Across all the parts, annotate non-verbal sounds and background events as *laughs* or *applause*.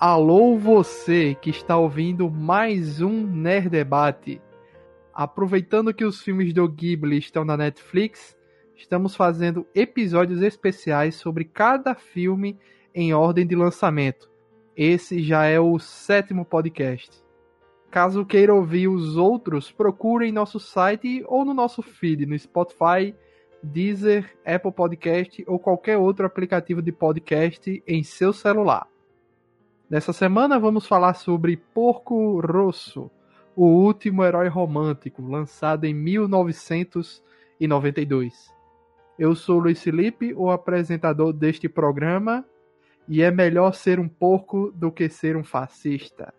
Alô você que está ouvindo mais um Nerd Debate. Aproveitando que os filmes do Ghibli estão na Netflix, estamos fazendo episódios especiais sobre cada filme em ordem de lançamento. Esse já é o sétimo podcast. Caso queira ouvir os outros, procure em nosso site ou no nosso feed no Spotify, Deezer, Apple Podcast ou qualquer outro aplicativo de podcast em seu celular. Nessa semana vamos falar sobre Porco Rosso, o último herói romântico, lançado em 1992. Eu sou Luiz Felipe, o apresentador deste programa, e é melhor ser um porco do que ser um fascista.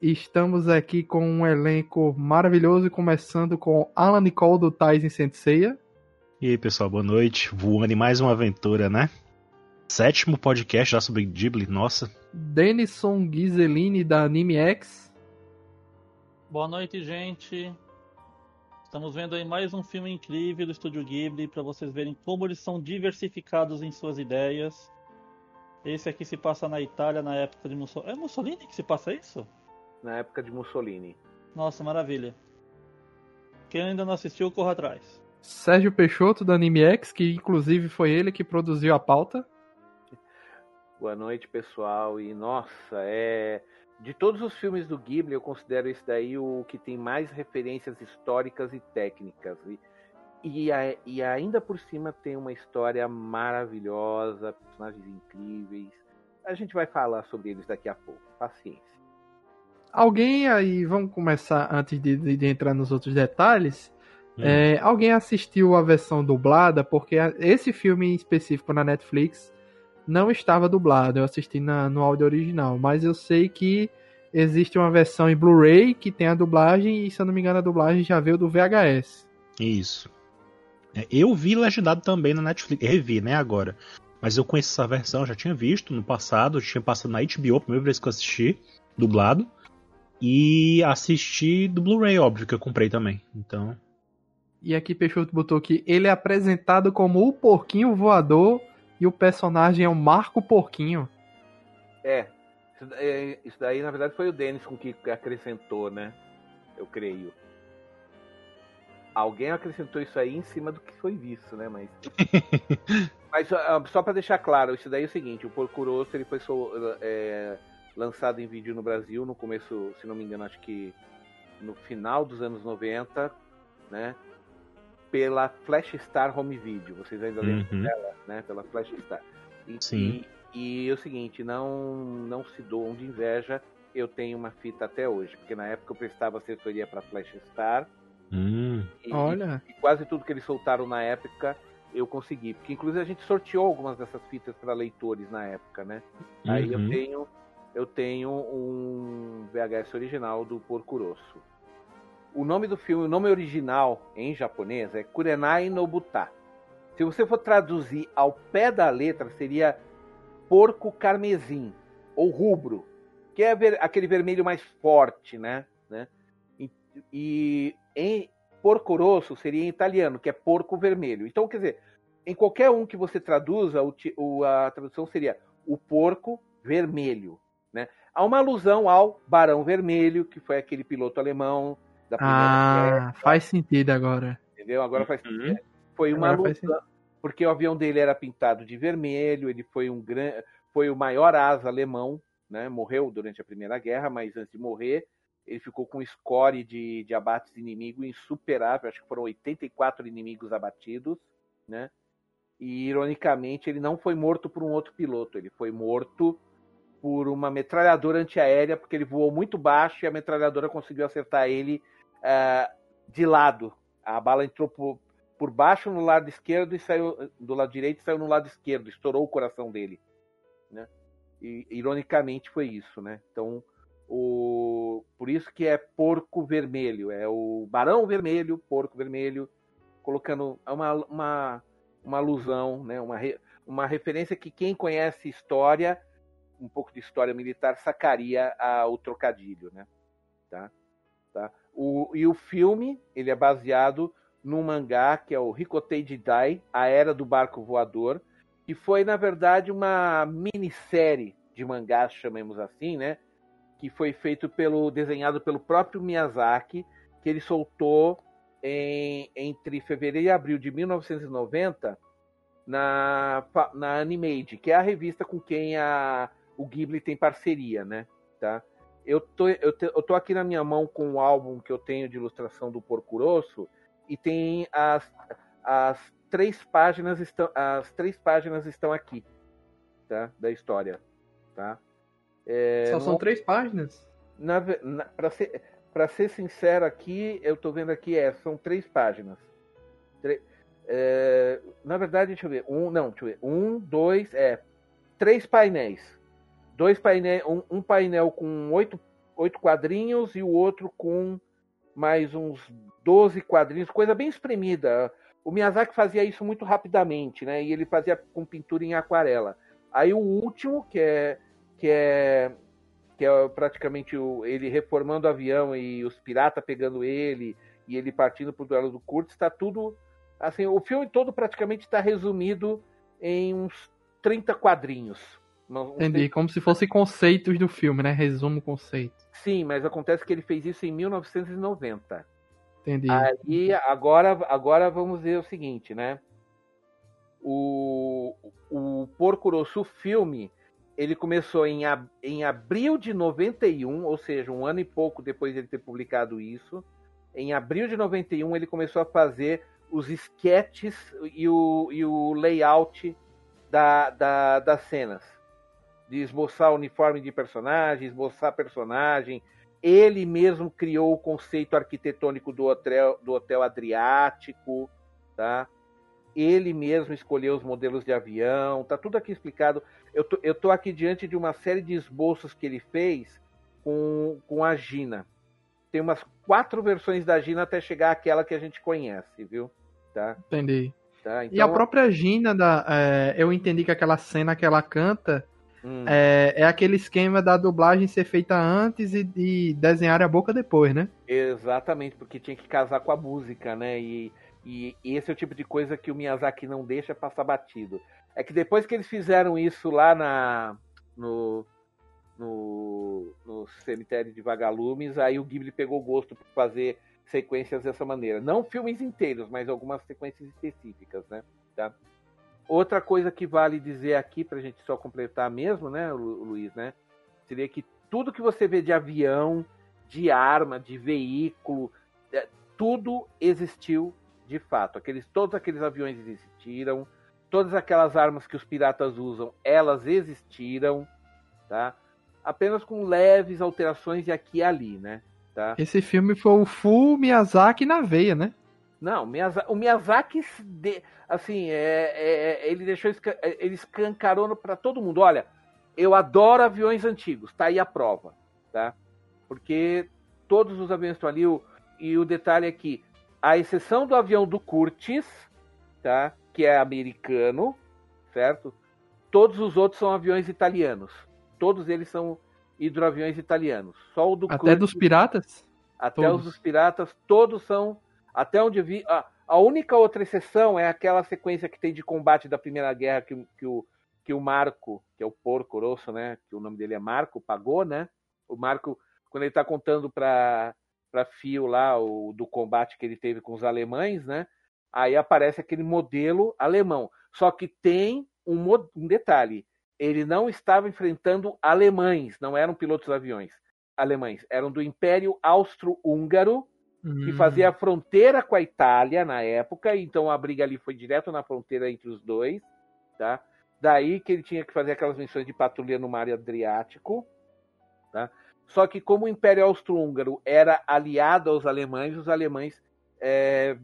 Estamos aqui com um elenco maravilhoso, começando com Alan Nicole do Tyson Senseiya. E aí, pessoal, boa noite. Voando em mais uma aventura, né? Sétimo podcast já sobre Ghibli, nossa. Denison Ghiseline da Anime X. Boa noite, gente. Estamos vendo aí mais um filme incrível do Estúdio Ghibli para vocês verem como eles são diversificados em suas ideias. Esse aqui se passa na Itália na época de Mussolini. É Mussolini que se passa isso? Na época de Mussolini. Nossa, maravilha. Quem ainda não assistiu, corra atrás. Sérgio Peixoto da Anime X, que inclusive foi ele que produziu a pauta. Boa noite, pessoal. E nossa, é de todos os filmes do Ghibli, eu considero esse daí o que tem mais referências históricas e técnicas. E, e, a, e ainda por cima tem uma história maravilhosa, personagens incríveis. A gente vai falar sobre eles daqui a pouco. Paciência. Alguém aí, vamos começar antes de, de entrar nos outros detalhes. Hum. É, alguém assistiu a versão dublada? Porque esse filme em específico na Netflix não estava dublado, eu assisti na, no áudio original, mas eu sei que existe uma versão em Blu-ray que tem a dublagem e, se eu não me engano, a dublagem já veio do VHS. Isso. É, eu vi legendado também na Netflix, revi, né, agora. Mas eu conheço essa versão, já tinha visto no passado, tinha passado na HBO, primeira vez que eu assisti, dublado. E assisti do Blu-ray, óbvio, que eu comprei também. Então. E aqui Peixoto botou que ele é apresentado como o porquinho voador e o personagem é o Marco Porquinho. É. Isso daí, na verdade, foi o Denis com que acrescentou, né? Eu creio. Alguém acrescentou isso aí em cima do que foi visto, né? Mas. *laughs* Mas uh, só para deixar claro, isso daí é o seguinte: o Porco Rosso ele foi é, lançado em vídeo no Brasil no começo, se não me engano, acho que no final dos anos 90, né? Pela Flash Star Home Video. Vocês ainda uhum. lembram dela, né? Pela Flash Star. E, Sim. E, e, é o seguinte, não, não se doam de inveja. Eu tenho uma fita até hoje, porque na época eu prestava assessoria para Flash Star. Hum. E, Olha. E, e quase tudo que eles soltaram na época eu consegui. Porque inclusive a gente sorteou algumas dessas fitas para leitores na época, né? Uhum. Aí eu uhum. tenho eu tenho um VHS original do Porco Rosso o nome do filme, o nome original em japonês é Kurenai no Buta. Se você for traduzir ao pé da letra, seria porco carmesim ou rubro, que é ver, aquele vermelho mais forte, né? né? E, e em porco rosso seria em italiano, que é porco vermelho. Então, quer dizer, em qualquer um que você traduza, o, a tradução seria o porco vermelho. Né? Há uma alusão ao Barão Vermelho, que foi aquele piloto alemão da primeira ah, guerra. faz sentido agora. Entendeu? Agora faz uhum. sentido. Foi uma agora luta, porque o avião dele era pintado de vermelho, ele foi um grande, foi o maior asa alemão, né? Morreu durante a Primeira Guerra, mas antes de morrer, ele ficou com um score de, de abates inimigo insuperável, acho que foram 84 inimigos abatidos, né? E ironicamente, ele não foi morto por um outro piloto, ele foi morto por uma metralhadora antiaérea, porque ele voou muito baixo e a metralhadora conseguiu acertar ele uh, de lado. A bala entrou por, por baixo no lado esquerdo e saiu do lado direito e saiu no lado esquerdo, estourou o coração dele. Né? E, ironicamente foi isso, né? Então, o, por isso que é porco vermelho, é o barão vermelho, porco vermelho, colocando uma, uma, uma alusão, né? uma, uma referência que quem conhece história, um pouco de história militar, sacaria a, o trocadilho, né? Tá? O, e o filme, ele é baseado num mangá que é o Rikotei Jidai, A Era do Barco Voador, que foi, na verdade, uma minissérie de mangás, chamemos assim, né? Que foi feito pelo desenhado pelo próprio Miyazaki, que ele soltou em, entre fevereiro e abril de 1990 na, na Animade, que é a revista com quem a, o Ghibli tem parceria, né? Tá? Eu tô, eu, te, eu tô aqui na minha mão com o álbum que eu tenho de ilustração do Porco Rosso e tem as, as três páginas estão as três páginas estão aqui, tá? Da história, tá? É, Só são três páginas. Na, na, para ser para ser sincero aqui, eu tô vendo aqui é são três páginas. Tre, é, na verdade, deixa eu ver. Um, não, deixa eu ver. Um, dois, é três painéis dois painéis, um, um, painel com oito, oito quadrinhos e o outro com mais uns 12 quadrinhos, coisa bem espremida. O Miyazaki fazia isso muito rapidamente, né? E ele fazia com pintura em aquarela. Aí o último, que é que é que é praticamente o, ele reformando o avião e os piratas pegando ele e ele partindo pro duelo do Kurtz, está tudo assim, o filme todo praticamente está resumido em uns 30 quadrinhos. Entendi, como se fossem conceitos do filme, né? Resumo conceito. Sim, mas acontece que ele fez isso em 1990. Entendi. Aí agora, agora vamos ver o seguinte, né? O, o Porco Rosso filme, ele começou em, em abril de 91, ou seja, um ano e pouco depois de ele ter publicado isso. Em abril de 91 ele começou a fazer os sketches e o, e o layout da, da, das cenas de esboçar o uniforme de personagem, esboçar personagem. Ele mesmo criou o conceito arquitetônico do hotel, do hotel Adriático, tá? Ele mesmo escolheu os modelos de avião, tá tudo aqui explicado. Eu tô, eu tô aqui diante de uma série de esboços que ele fez com, com a Gina. Tem umas quatro versões da Gina até chegar àquela que a gente conhece, viu? Tá? Entendi. Tá, então... E a então própria Gina, da, é, eu entendi que aquela cena que ela canta Hum. É, é aquele esquema da dublagem ser feita antes e, e desenhar a boca depois, né? Exatamente, porque tinha que casar com a música, né? E, e, e esse é o tipo de coisa que o Miyazaki não deixa passar batido. É que depois que eles fizeram isso lá na, no, no, no cemitério de Vagalumes, aí o Ghibli pegou gosto por fazer sequências dessa maneira. Não filmes inteiros, mas algumas sequências específicas, né? Tá? Outra coisa que vale dizer aqui, para a gente só completar mesmo, né, Luiz, né? Seria que tudo que você vê de avião, de arma, de veículo, é, tudo existiu de fato. Aqueles, todos aqueles aviões existiram, todas aquelas armas que os piratas usam, elas existiram, tá? Apenas com leves alterações de aqui e ali, né? Tá? Esse filme foi o full Miyazaki na veia, né? Não, o Miyazaki, assim, é, é, ele deixou, ele escancarou para todo mundo. Olha, eu adoro aviões antigos, tá aí a prova, tá? Porque todos os aviões estão ali, o, e o detalhe é que, a exceção do avião do Curtis, tá? Que é americano, certo? Todos os outros são aviões italianos. Todos eles são hidroaviões italianos. Só o do Até Curtis, dos piratas? Até todos. os dos piratas, todos são até onde vi. A, a única outra exceção é aquela sequência que tem de combate da Primeira Guerra que, que, o, que o Marco, que é o porco rosso, né? Que o nome dele é Marco, pagou, né? O Marco, quando ele está contando para para Fio lá o, do combate que ele teve com os alemães, né? Aí aparece aquele modelo alemão. Só que tem um, um detalhe: ele não estava enfrentando alemães, não eram pilotos de aviões alemães, eram do Império Austro-Húngaro que fazia a hum. fronteira com a Itália na época, então a briga ali foi direto na fronteira entre os dois, tá? Daí que ele tinha que fazer aquelas missões de patrulha no mar Adriático, tá? Só que como o Império Austro-Húngaro era aliado aos alemães, os alemães é,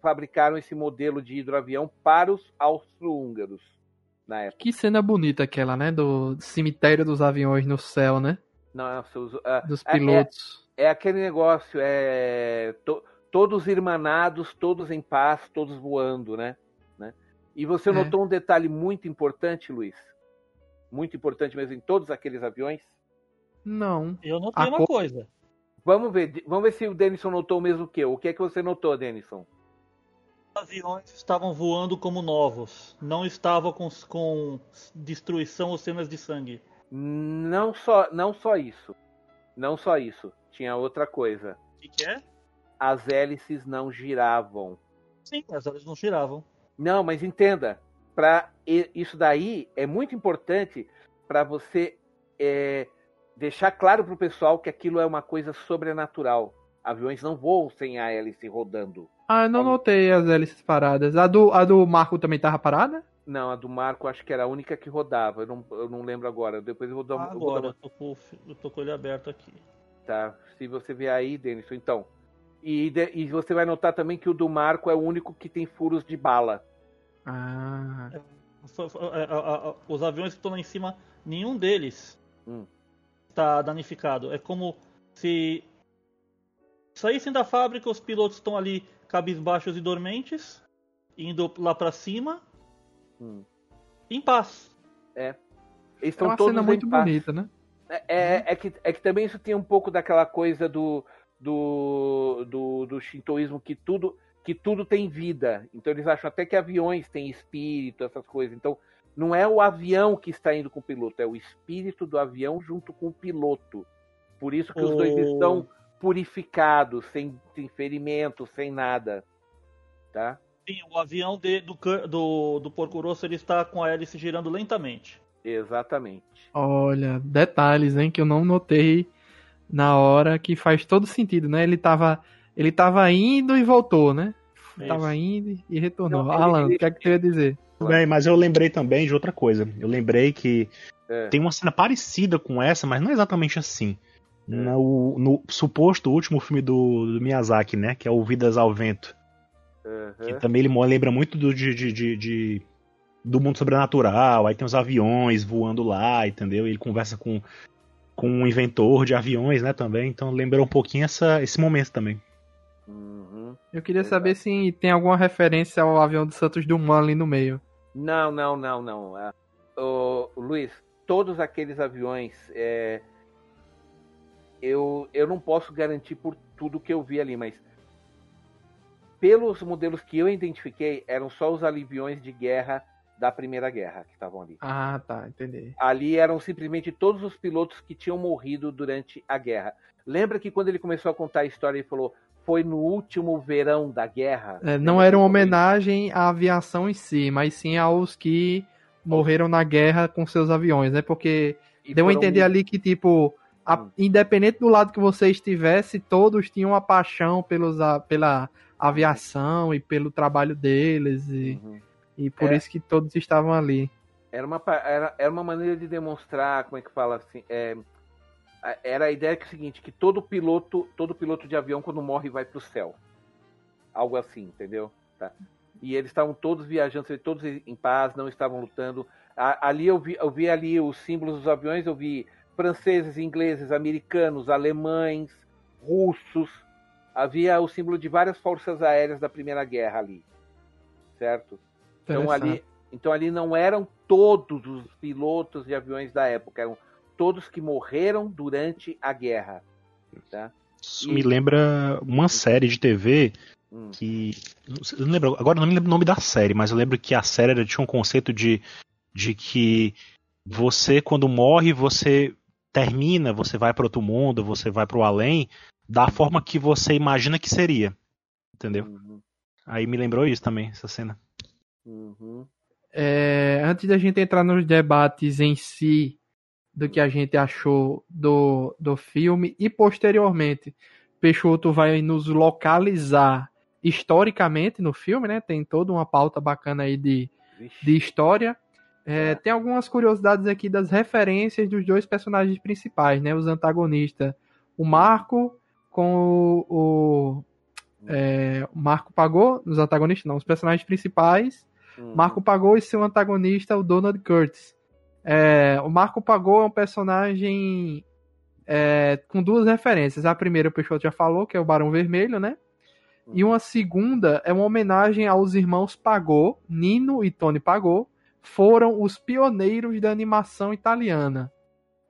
fabricaram esse modelo de hidroavião para os austro-húngaros na época. Que cena bonita aquela, né? Do cemitério dos aviões no céu, né? Nossa, os, uh, dos pilotos. É, é aquele negócio, é to, todos irmanados, todos em paz, todos voando, né? né? E você é. notou um detalhe muito importante, Luiz? Muito importante mesmo em todos aqueles aviões? Não. Eu notei A uma co... coisa. Vamos ver, vamos ver se o Denison notou o mesmo que eu. O que é que você notou, Denison? Os aviões estavam voando como novos. Não estavam com, com destruição ou cenas de sangue. Não só, não só isso. Não só isso. Tinha outra coisa. O que, que é? As hélices não giravam. Sim, as hélices não giravam. Não, mas entenda, para isso daí é muito importante para você é, deixar claro para o pessoal que aquilo é uma coisa sobrenatural. Aviões não voam sem a hélice rodando. Ah, eu não notei as hélices paradas. A do, a do Marco também tava parada? Não, a do Marco acho que era a única que rodava. Eu não, eu não lembro agora. Depois eu vou dar, ah, eu vou Agora, eu tô, com, eu tô com ele aberto aqui. Tá. Se você ver aí, Denison, então. E, de, e você vai notar também que o do Marco é o único que tem furos de bala. Ah. É, os aviões que estão lá em cima, nenhum deles Hum. está danificado. É como se saíssem da fábrica, os pilotos estão ali cabisbaixos e dormentes, indo lá pra cima, Hum. em paz. Eles É estão uma todos cena muito bonita, né? É, é, é que, é que também isso tem um pouco daquela coisa do, do, do, do shintoísmo que tudo, que tudo tem vida. Então eles acham até que aviões têm espírito, essas coisas. Então não é o avião que está indo com o piloto, é o espírito do avião junto com o piloto. Por isso que os dois O- estão purificados, sem, sem ferimento, sem nada. Tá? Sim, o avião de- do, do, do Porco Rosso ele está com a hélice girando lentamente. Exatamente. Olha, detalhes, hein, que eu não notei na hora, que faz todo sentido, né? Ele tava, ele tava indo e voltou, né? Isso. Tava indo e retornou. Não, ele- Alan, o que é que tu ia dizer? Bem, mas eu lembrei também de outra coisa. Eu lembrei que É. tem uma cena parecida com essa, mas não é exatamente assim. É. No, no suposto último filme do, do Miyazaki, né? Que é o Vidas ao Vento. Que Aham. também ele lembra muito do, de, de- de- de- do mundo sobrenatural. Aí tem os aviões voando lá, entendeu? Ele conversa com, com um inventor de aviões, né? Também. Então lembrou um pouquinho essa, esse momento também. Uhum. Eu queria Exato. saber se tem alguma referência ao avião do Santos Dumont ali no meio. Não, não, não, não. Ô, Luiz, todos aqueles aviões, é, eu, eu não posso garantir por tudo que eu vi ali, mas pelos modelos que eu identifiquei, eram só os aviões de guerra da Primeira Guerra que estavam ali. Ah, tá, entendi. Ali eram simplesmente todos os pilotos que tinham morrido durante a guerra. Lembra que quando ele começou a contar a história, ele falou: foi no último verão da guerra? É, não era uma homenagem à aviação em si, mas sim aos que morreram na guerra com seus aviões, né? Porque E deu a entender ali que, tipo, a- Hum. independente do lado que você estivesse, todos tinham uma paixão pelos, a- pela aviação e pelo trabalho deles, e, Uhum. E por É. isso que todos estavam ali. Era uma, era, era uma maneira de demonstrar, como é que fala assim, é, era a ideia que é o seguinte, que todo piloto, todo piloto de avião quando morre vai pro céu. Algo assim, entendeu? Tá. E eles estavam todos viajando, todos em paz, não estavam lutando. A- ali eu vi, eu vi ali os símbolos dos aviões, eu vi franceses, ingleses, americanos, alemães, russos. Havia o símbolo de várias forças aéreas da Primeira Guerra ali. Certo? Então ali, então ali não eram todos os pilotos de aviões da época, eram todos que morreram durante a guerra. Tá? Isso E- me lembra uma série de TV Hum. que. Eu não lembro, agora eu não me lembro o nome da série, mas eu lembro que a série era- tinha um conceito de, de que você, quando morre, você termina, você vai para outro mundo, você vai para o além, da forma que você imagina que seria. Entendeu? Uhum, Aí me lembrou isso também, essa cena. Uhum. É, antes da gente entrar nos debates em si, do que a gente achou do, do filme, e posteriormente, Peixoto vai nos localizar historicamente no filme, né? Tem toda uma pauta bacana aí de, Vixe. de história. É, É. Tem algumas curiosidades aqui das referências dos dois personagens principais, né? Os antagonistas. O Marco com o. o é, o Marco Pagou, os antagonistas não, os personagens principais. Uhum. Marco Pagou e seu antagonista, o Donald Curtis. É, o Marco Pagou é um personagem é, com duas referências. A primeira o Peixoto já falou, que é o Barão Vermelho, né? E uma segunda é uma homenagem aos irmãos Pagou, Nino e Tony Pagou, foram os pioneiros da animação italiana.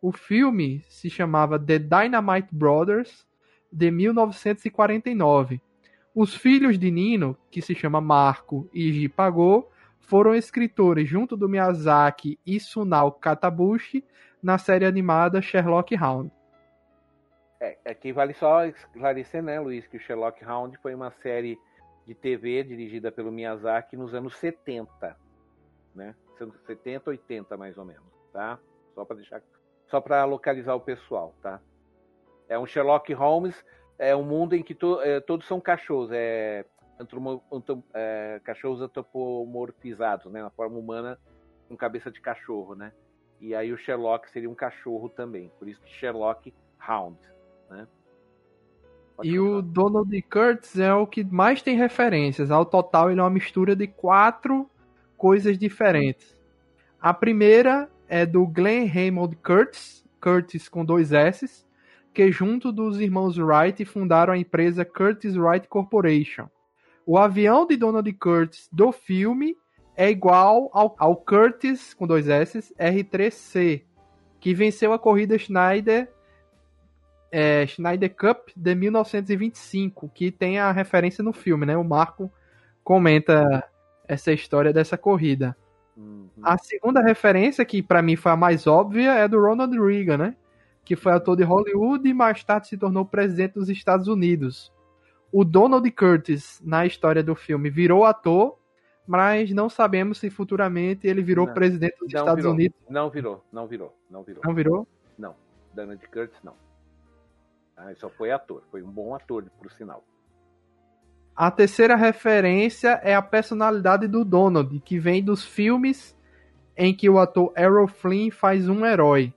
O filme se chamava The Dynamite Brothers, de 1949. Os filhos de Nino, que se chama Marco e Ji Pagou, foram escritores junto do Miyazaki e Sunao Katabushi na série animada Sherlock Hound. É, aqui vale só esclarecer, né, Luiz, que o Sherlock Hound foi uma série de TV dirigida pelo Miyazaki nos anos 70, né? 70, 80 mais ou menos, tá? Só para deixar, só para localizar o pessoal, tá? É um Sherlock Holmes, é um mundo em que to, é, todos são cachorros, é, antromo, antrom, é, cachorros antropomorfizados, né? Na forma humana, com cabeça de cachorro, né? E aí o Sherlock seria um cachorro também, por isso que Sherlock Hound, né? Pode e o Donald Curtis é o que mais tem referências. Ao total, ele é uma mistura de quatro coisas diferentes. A primeira é do Glenn Raymond Curtis, Curtis com dois S, que junto dos irmãos Wright fundaram a empresa Curtis Wright Corporation. O avião de Donald Curtis do filme é igual ao, ao Curtis com dois S R3C, que venceu a corrida Schneider é, Schneider Cup de 1925, que tem a referência no filme, né? O Marco comenta essa história dessa corrida. Uhum. A segunda referência, que para mim foi a mais óbvia, é do Ronald Reagan, né? Que foi ator de Hollywood e mais tarde se tornou presidente dos Estados Unidos. O Donald Curtis, na história do filme, virou ator, mas não sabemos se futuramente ele virou não, presidente dos Estados virou, Unidos. Não virou, não virou, não virou. Não virou? Não. Donald Curtis, não. Ah, só foi ator, foi um bom ator, por sinal. A terceira referência é a personalidade do Donald, que vem dos filmes em que o ator Errol Flynn faz um herói.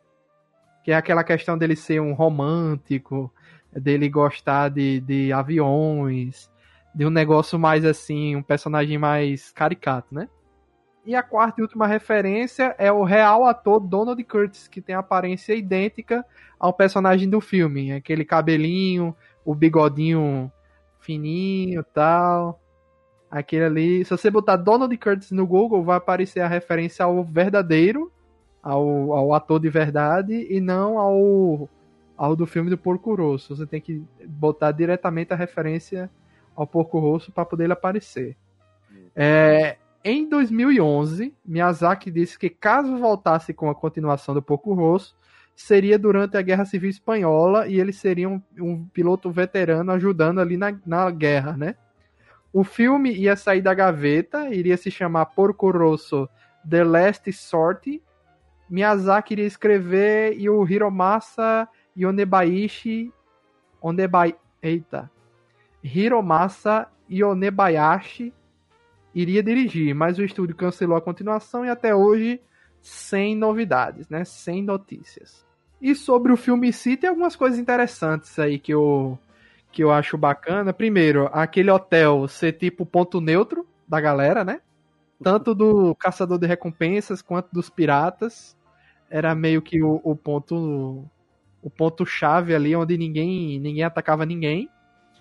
Que é aquela questão dele ser um romântico, dele gostar de, de aviões, de um negócio mais assim, um personagem mais caricato, né? E a quarta e última referência é o real ator Donald Curtis, que tem aparência idêntica ao personagem do filme. Aquele cabelinho, o bigodinho fininho tal. Aquele ali. Se você botar Donald Curtis no Google, vai aparecer a referência ao verdadeiro, ao, ao ator de verdade, e não ao, ao do filme do Porco Rosso. Você tem que botar diretamente a referência ao Porco Rosso para poder ele aparecer. É, em 2011, Miyazaki disse que caso voltasse com a continuação do Porco Rosso, seria durante a Guerra Civil Espanhola e ele seria um, um piloto veterano ajudando ali na, na guerra, né? O filme ia sair da gaveta, iria se chamar Porco Rosso The Last Sortie. Miyazaki iria escrever e o Hiromasa Yonebaishi Onebai, eita. Hiromasa Yonebayashi iria dirigir, mas o estúdio cancelou a continuação e até hoje sem novidades, né? Sem notícias. E sobre o filme em si, tem algumas coisas interessantes aí que eu, que eu acho bacana. Primeiro, aquele hotel ser tipo ponto neutro da galera, né? Tanto do caçador de recompensas quanto dos piratas. Era meio que o, o ponto o ponto chave ali onde ninguém ninguém atacava ninguém.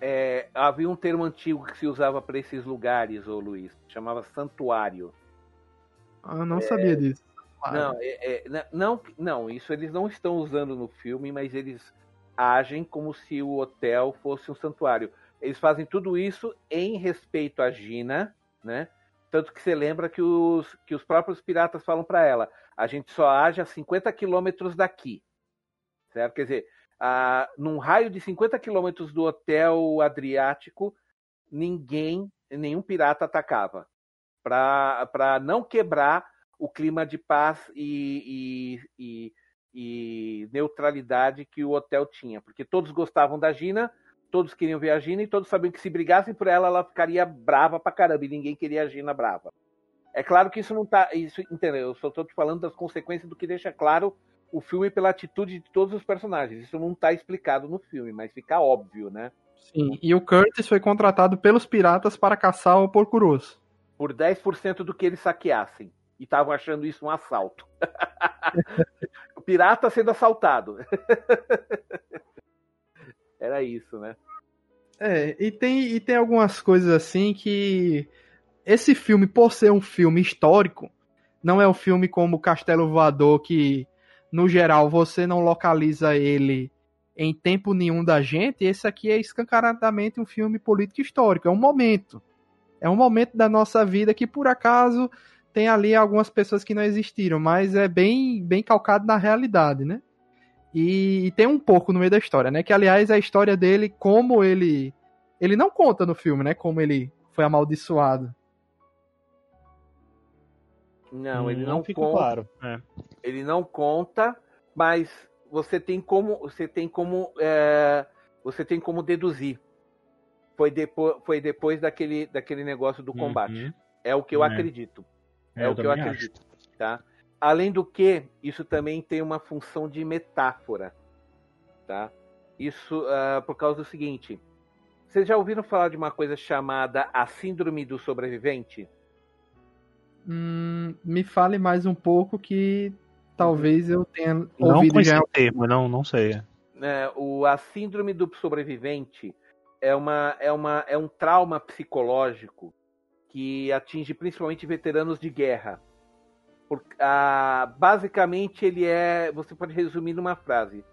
É, havia um termo antigo que se usava para esses lugares, ô Luiz, chamava santuário. Ah, não é, sabia disso. Não, é, é, não, não, isso eles não estão usando no filme, mas eles agem como se o hotel fosse um santuário. Eles fazem tudo isso em respeito a Gina, né? Tanto que você lembra que os, que os próprios piratas falam para ela: a gente só age a 50 quilômetros daqui. Certo? Quer dizer, a, num raio de 50 quilômetros do hotel Adriático, ninguém, nenhum pirata atacava. Para não quebrar o clima de paz e, e, e, e, neutralidade que o hotel tinha, porque todos gostavam da Gina, todos queriam ver a Gina e todos sabiam que se brigassem por ela, ela ficaria brava pra caramba e ninguém queria a Gina brava. É claro que isso não tá. Isso, entendeu? Eu só estou te falando das consequências do que deixa claro o filme pela atitude de todos os personagens. Isso não está explicado no filme, mas fica óbvio, né? Sim, e o Curtis foi contratado pelos piratas para caçar o Porcuroso. Por 10% do que eles saqueassem e estavam achando isso um assalto. o *laughs* pirata sendo assaltado. *laughs* Era isso, né? É, e tem, e tem algumas coisas assim que. Esse filme, por ser um filme histórico, não é um filme como Castelo Voador, que no geral você não localiza ele em tempo nenhum da gente. Esse aqui é escancaradamente um filme político histórico, é um momento. É um momento da nossa vida que por acaso tem ali algumas pessoas que não existiram, mas é bem, bem calcado na realidade, né? E, e, tem um pouco no meio da história, né? Que aliás a história dele, como ele. Ele não conta no filme, né? Como ele foi amaldiçoado. Não, ele não, não fica conta. Claro. É. Ele não conta, mas você tem como. Você tem como. É, você tem como deduzir. Foi depois, foi depois daquele, daquele negócio do combate. Uhum. É o que eu é. acredito. É, é o que eu acredito. Acho. Tá? Além do que, isso também tem uma função de metáfora. Tá? Isso uh, por causa do seguinte. Vocês já ouviram falar de uma coisa chamada a Síndrome do Sobrevivente? Hum, me fale mais um pouco que talvez eu tenha não ouvido já. termo, não, não sei. É, o, a Síndrome do Sobrevivente é, uma, é, uma, é um trauma psicológico que atinge principalmente veteranos de guerra. Por, ah, basicamente, ele é. Você pode resumir numa frase.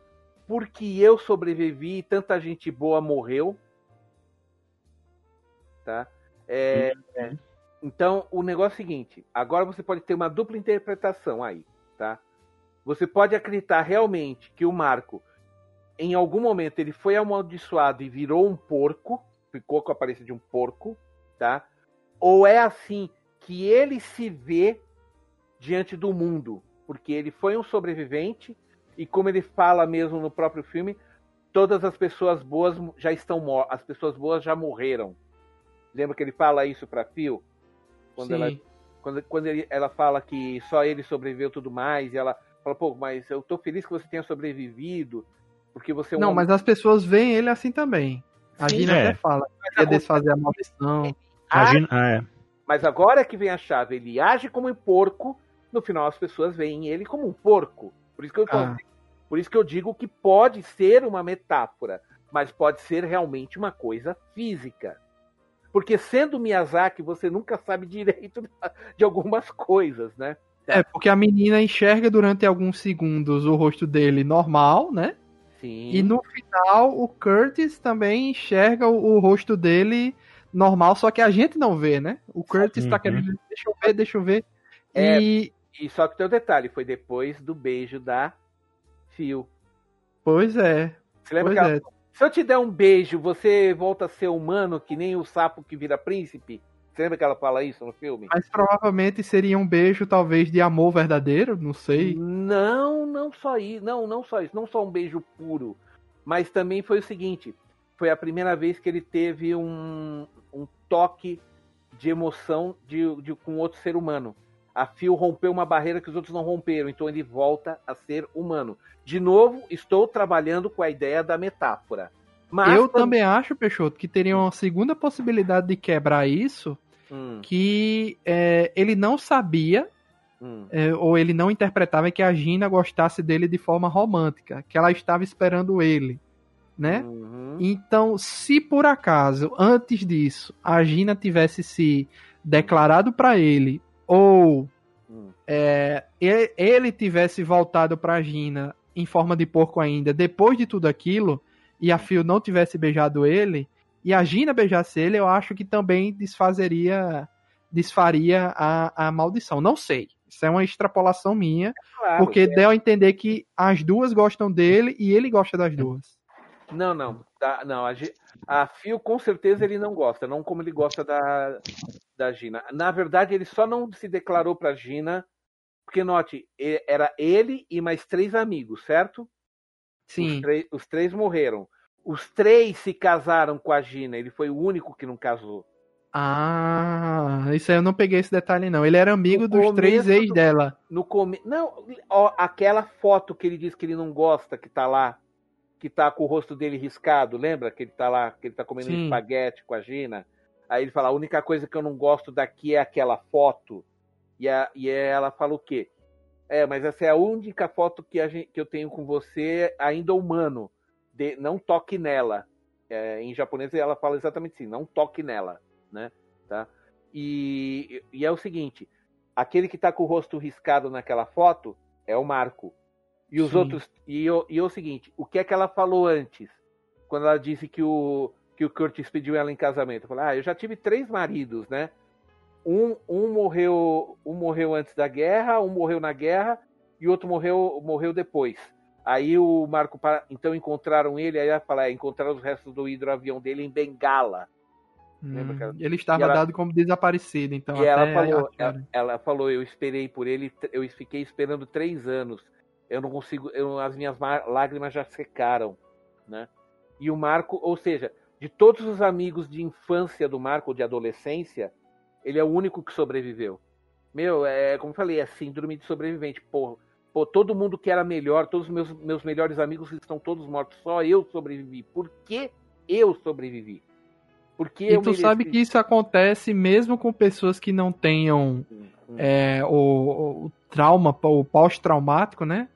Porque eu sobrevivi e tanta gente boa morreu. Tá? É, uhum. Então, o negócio é o seguinte: agora você pode ter uma dupla interpretação aí. Tá? Você pode acreditar realmente que o Marco, em algum momento, ele foi amaldiçoado e virou um porco, ficou com a aparência de um porco, tá? Ou é assim que ele se vê diante do mundo, porque ele foi um sobrevivente e como ele fala mesmo no próprio filme, todas as pessoas boas já estão mortas, as pessoas boas já morreram. Lembra que ele fala isso para Phil? Quando Sim. ela quando, quando ele, ela fala que só ele sobreviveu tudo mais, e ela fala, pô, mas eu tô feliz que você tenha sobrevivido, porque você é um Não, homem... mas as pessoas veem ele assim também. A Sim, Gina é. até fala, quer desfazer a maldição. A Gina, ah, é. Mas agora que vem a chave, ele age como um porco, no final as pessoas veem ele como um porco. Por isso que eu, ah. por isso que eu digo que pode ser uma metáfora, mas pode ser realmente uma coisa física. Porque sendo Miyazaki, você nunca sabe direito *laughs* de algumas coisas, né? É, porque a menina enxerga durante alguns segundos o rosto dele normal, né? Sim. E no final, o Curtis também enxerga o, o rosto dele normal, só que a gente não vê, né? O Curtis uhum. tá querendo, deixa eu ver, deixa eu ver. É, e... e só que tem um detalhe, foi depois do beijo da Phil. Pois é. Você lembra pois que ela, é. Se eu te der um beijo, você volta a ser humano que nem o sapo que vira príncipe? Você lembra que ela fala isso no filme? Mas provavelmente seria um beijo, talvez, de amor verdadeiro, não sei. Não, não só isso. Não, não só isso. Não só um beijo puro. Mas também foi o seguinte: foi a primeira vez que ele teve um, um toque de emoção de, de, com outro ser humano. A Phil rompeu uma barreira que os outros não romperam, então ele volta a ser humano. De novo, estou trabalhando com a ideia da metáfora. Mas, eu também acho, Peixoto, que teria uma segunda possibilidade de quebrar isso, hum. que é, ele não sabia hum. é, ou ele não interpretava que a Gina gostasse dele de forma romântica, que ela estava esperando ele, né? Uhum. Então, se por acaso antes disso a Gina tivesse se declarado para ele ou hum. é, ele tivesse voltado para Gina em forma de porco ainda, depois de tudo aquilo, e a Phil não tivesse beijado ele, e a Gina beijasse ele, eu acho que também desfazeria, desfaria a, a maldição. Não sei. Isso é uma extrapolação minha, claro, porque é. deu a entender que as duas gostam dele e ele gosta das duas. Não, não. Tá, não a, a Phil, com certeza, ele não gosta, não como ele gosta da, da Gina. Na verdade, ele só não se declarou pra Gina porque, note, era ele e mais três amigos, certo? Sim. Os, os três morreram. Os três se casaram com a Gina. Ele foi o único que não casou. Ah, isso aí eu não peguei esse detalhe, não. Ele era amigo no dos três ex do, dela. No come... Não, ó, aquela foto que ele diz que ele não gosta, que tá lá, que tá com o rosto dele riscado, lembra? Que ele tá lá, que ele tá comendo Sim. espaguete com a Gina. Aí ele fala: a única coisa que eu não gosto daqui é aquela foto. E, a, e ela fala o quê? É, mas essa é a única foto que, a gente, que eu tenho com você ainda humano. De, não toque nela. É, em japonês ela fala exatamente assim, não toque nela, né? Tá? E, e é o seguinte, aquele que está com o rosto riscado naquela foto é o Marco. E os Sim. outros. E, e é o seguinte, o que é que ela falou antes? Quando ela disse que o, que o Curtis pediu ela em casamento. Eu falei, ah, eu já tive três maridos, né? um, um morreu um morreu antes da guerra, um morreu na guerra e outro morreu morreu depois. Aí o Marco então encontraram ele, aí ela fala, é, encontraram os restos do hidroavião dele em Bengala. Hum, ele estava ela, dado como desaparecido, então. E ela falou, ela, ela, falou, eu esperei por ele, eu fiquei esperando três anos. Eu não consigo, eu, as minhas lágrimas já secaram, né? E o Marco, ou seja, de todos os amigos de infância do Marco, de adolescência, ele é o único que sobreviveu. Meu, é como eu falei, é síndrome de sobrevivente. Pô, pô, todo mundo que era melhor, todos os meus, meus melhores amigos estão todos mortos, só eu sobrevivi. Por que eu sobrevivi? Porque e tu mereci... sabe que isso acontece mesmo com pessoas que não tenham é, o, o, trauma, o pós-traumático, né?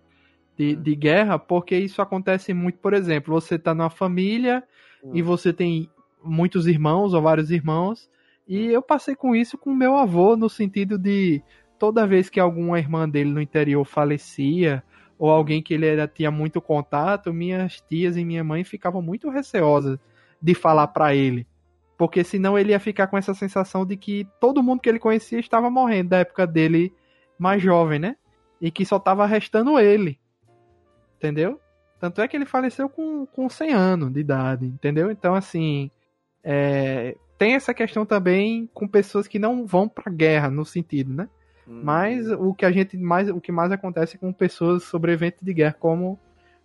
De, hum. de guerra, porque isso acontece muito, por exemplo, você tá numa família hum. e você tem muitos irmãos ou vários irmãos, e eu passei com isso com meu avô, no sentido de toda vez que alguma irmã dele no interior falecia, ou alguém que ele era, tinha muito contato, minhas tias e minha mãe ficavam muito receosas de falar para ele. Porque senão ele ia ficar com essa sensação de que todo mundo que ele conhecia estava morrendo da época dele mais jovem, né? E que só estava restando ele. Entendeu? Tanto é que ele faleceu com, com 100 anos de idade, entendeu? Então, assim, é, tem essa questão também com pessoas que não vão pra guerra, no sentido, né? Hum. Mas o que a gente mais, o que mais acontece com pessoas sobreviventes de guerra, como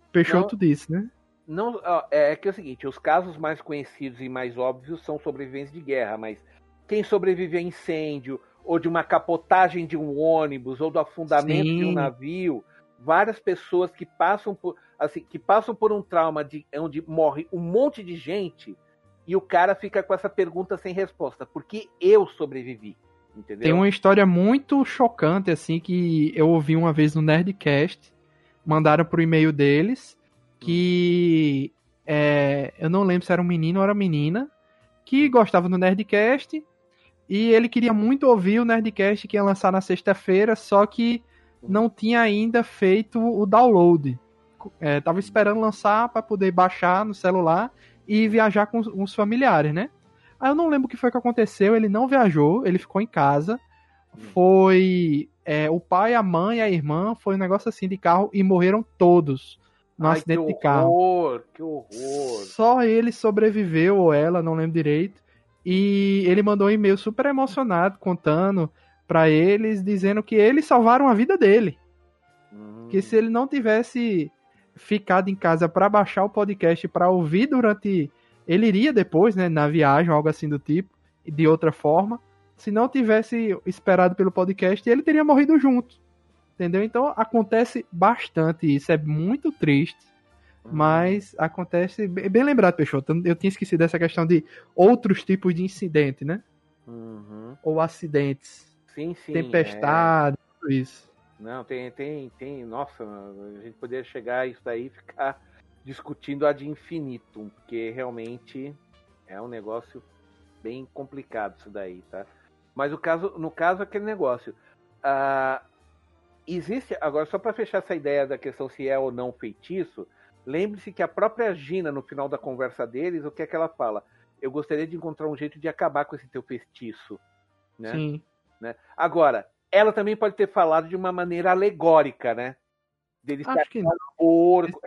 Peixoto não, disse, né? Não, é, é que é o seguinte, os casos mais conhecidos e mais óbvios são sobreviventes de guerra, mas quem sobrevive a incêndio, ou de uma capotagem de um ônibus, ou do afundamento Sim. de um navio, várias pessoas que passam por, assim, que passam por um trauma de, onde morre um monte de gente e o cara fica com essa pergunta sem resposta, por que eu sobrevivi? Entendeu? Tem uma história muito chocante assim que eu ouvi uma vez no Nerdcast, mandaram pro e-mail deles que é, eu não lembro se era um menino ou era menina, que gostava do Nerdcast e ele queria muito ouvir o Nerdcast que ia lançar na sexta-feira, só que não tinha ainda feito o download. É, tava esperando lançar para poder baixar no celular e viajar com os familiares, né? Aí eu não lembro o que foi que aconteceu, ele não viajou, ele ficou em casa. Foi é, o pai, a mãe, a irmã, foi um negócio assim de carro e morreram todos no Ai, acidente de carro. Que horror, que horror. Só ele sobreviveu, ou ela, não lembro direito. E ele mandou um e-mail super emocionado, contando para eles, dizendo que eles salvaram a vida dele. Hum. Que se ele não tivesse ficado em casa para baixar o podcast para ouvir durante. Ele iria depois, né, na viagem, algo assim do tipo, de outra forma. Se não tivesse esperado pelo podcast, ele teria morrido junto. Entendeu? Então acontece bastante isso, é muito triste. Uhum. Mas acontece. Bem lembrado, Peixoto. Eu tinha esquecido dessa questão de outros tipos de incidente, né? Uhum. Ou acidentes. Sim, sim. Tempestade, é... tudo isso. Não, tem, tem, tem. Nossa, a gente poderia chegar a isso daí e ficar discutindo a de infinito, porque realmente é um negócio bem complicado isso daí, tá? Mas o caso, no caso, aquele negócio. Existe, agora só para fechar essa ideia da questão se é ou não feitiço, lembre-se que a própria Gina, no final da conversa deles, o que é que ela fala? Eu gostaria de encontrar um jeito de acabar com esse teu feitiço. Né? Sim. Né? Agora, ela também pode ter falado de uma maneira alegórica, né? Dele estar que porco.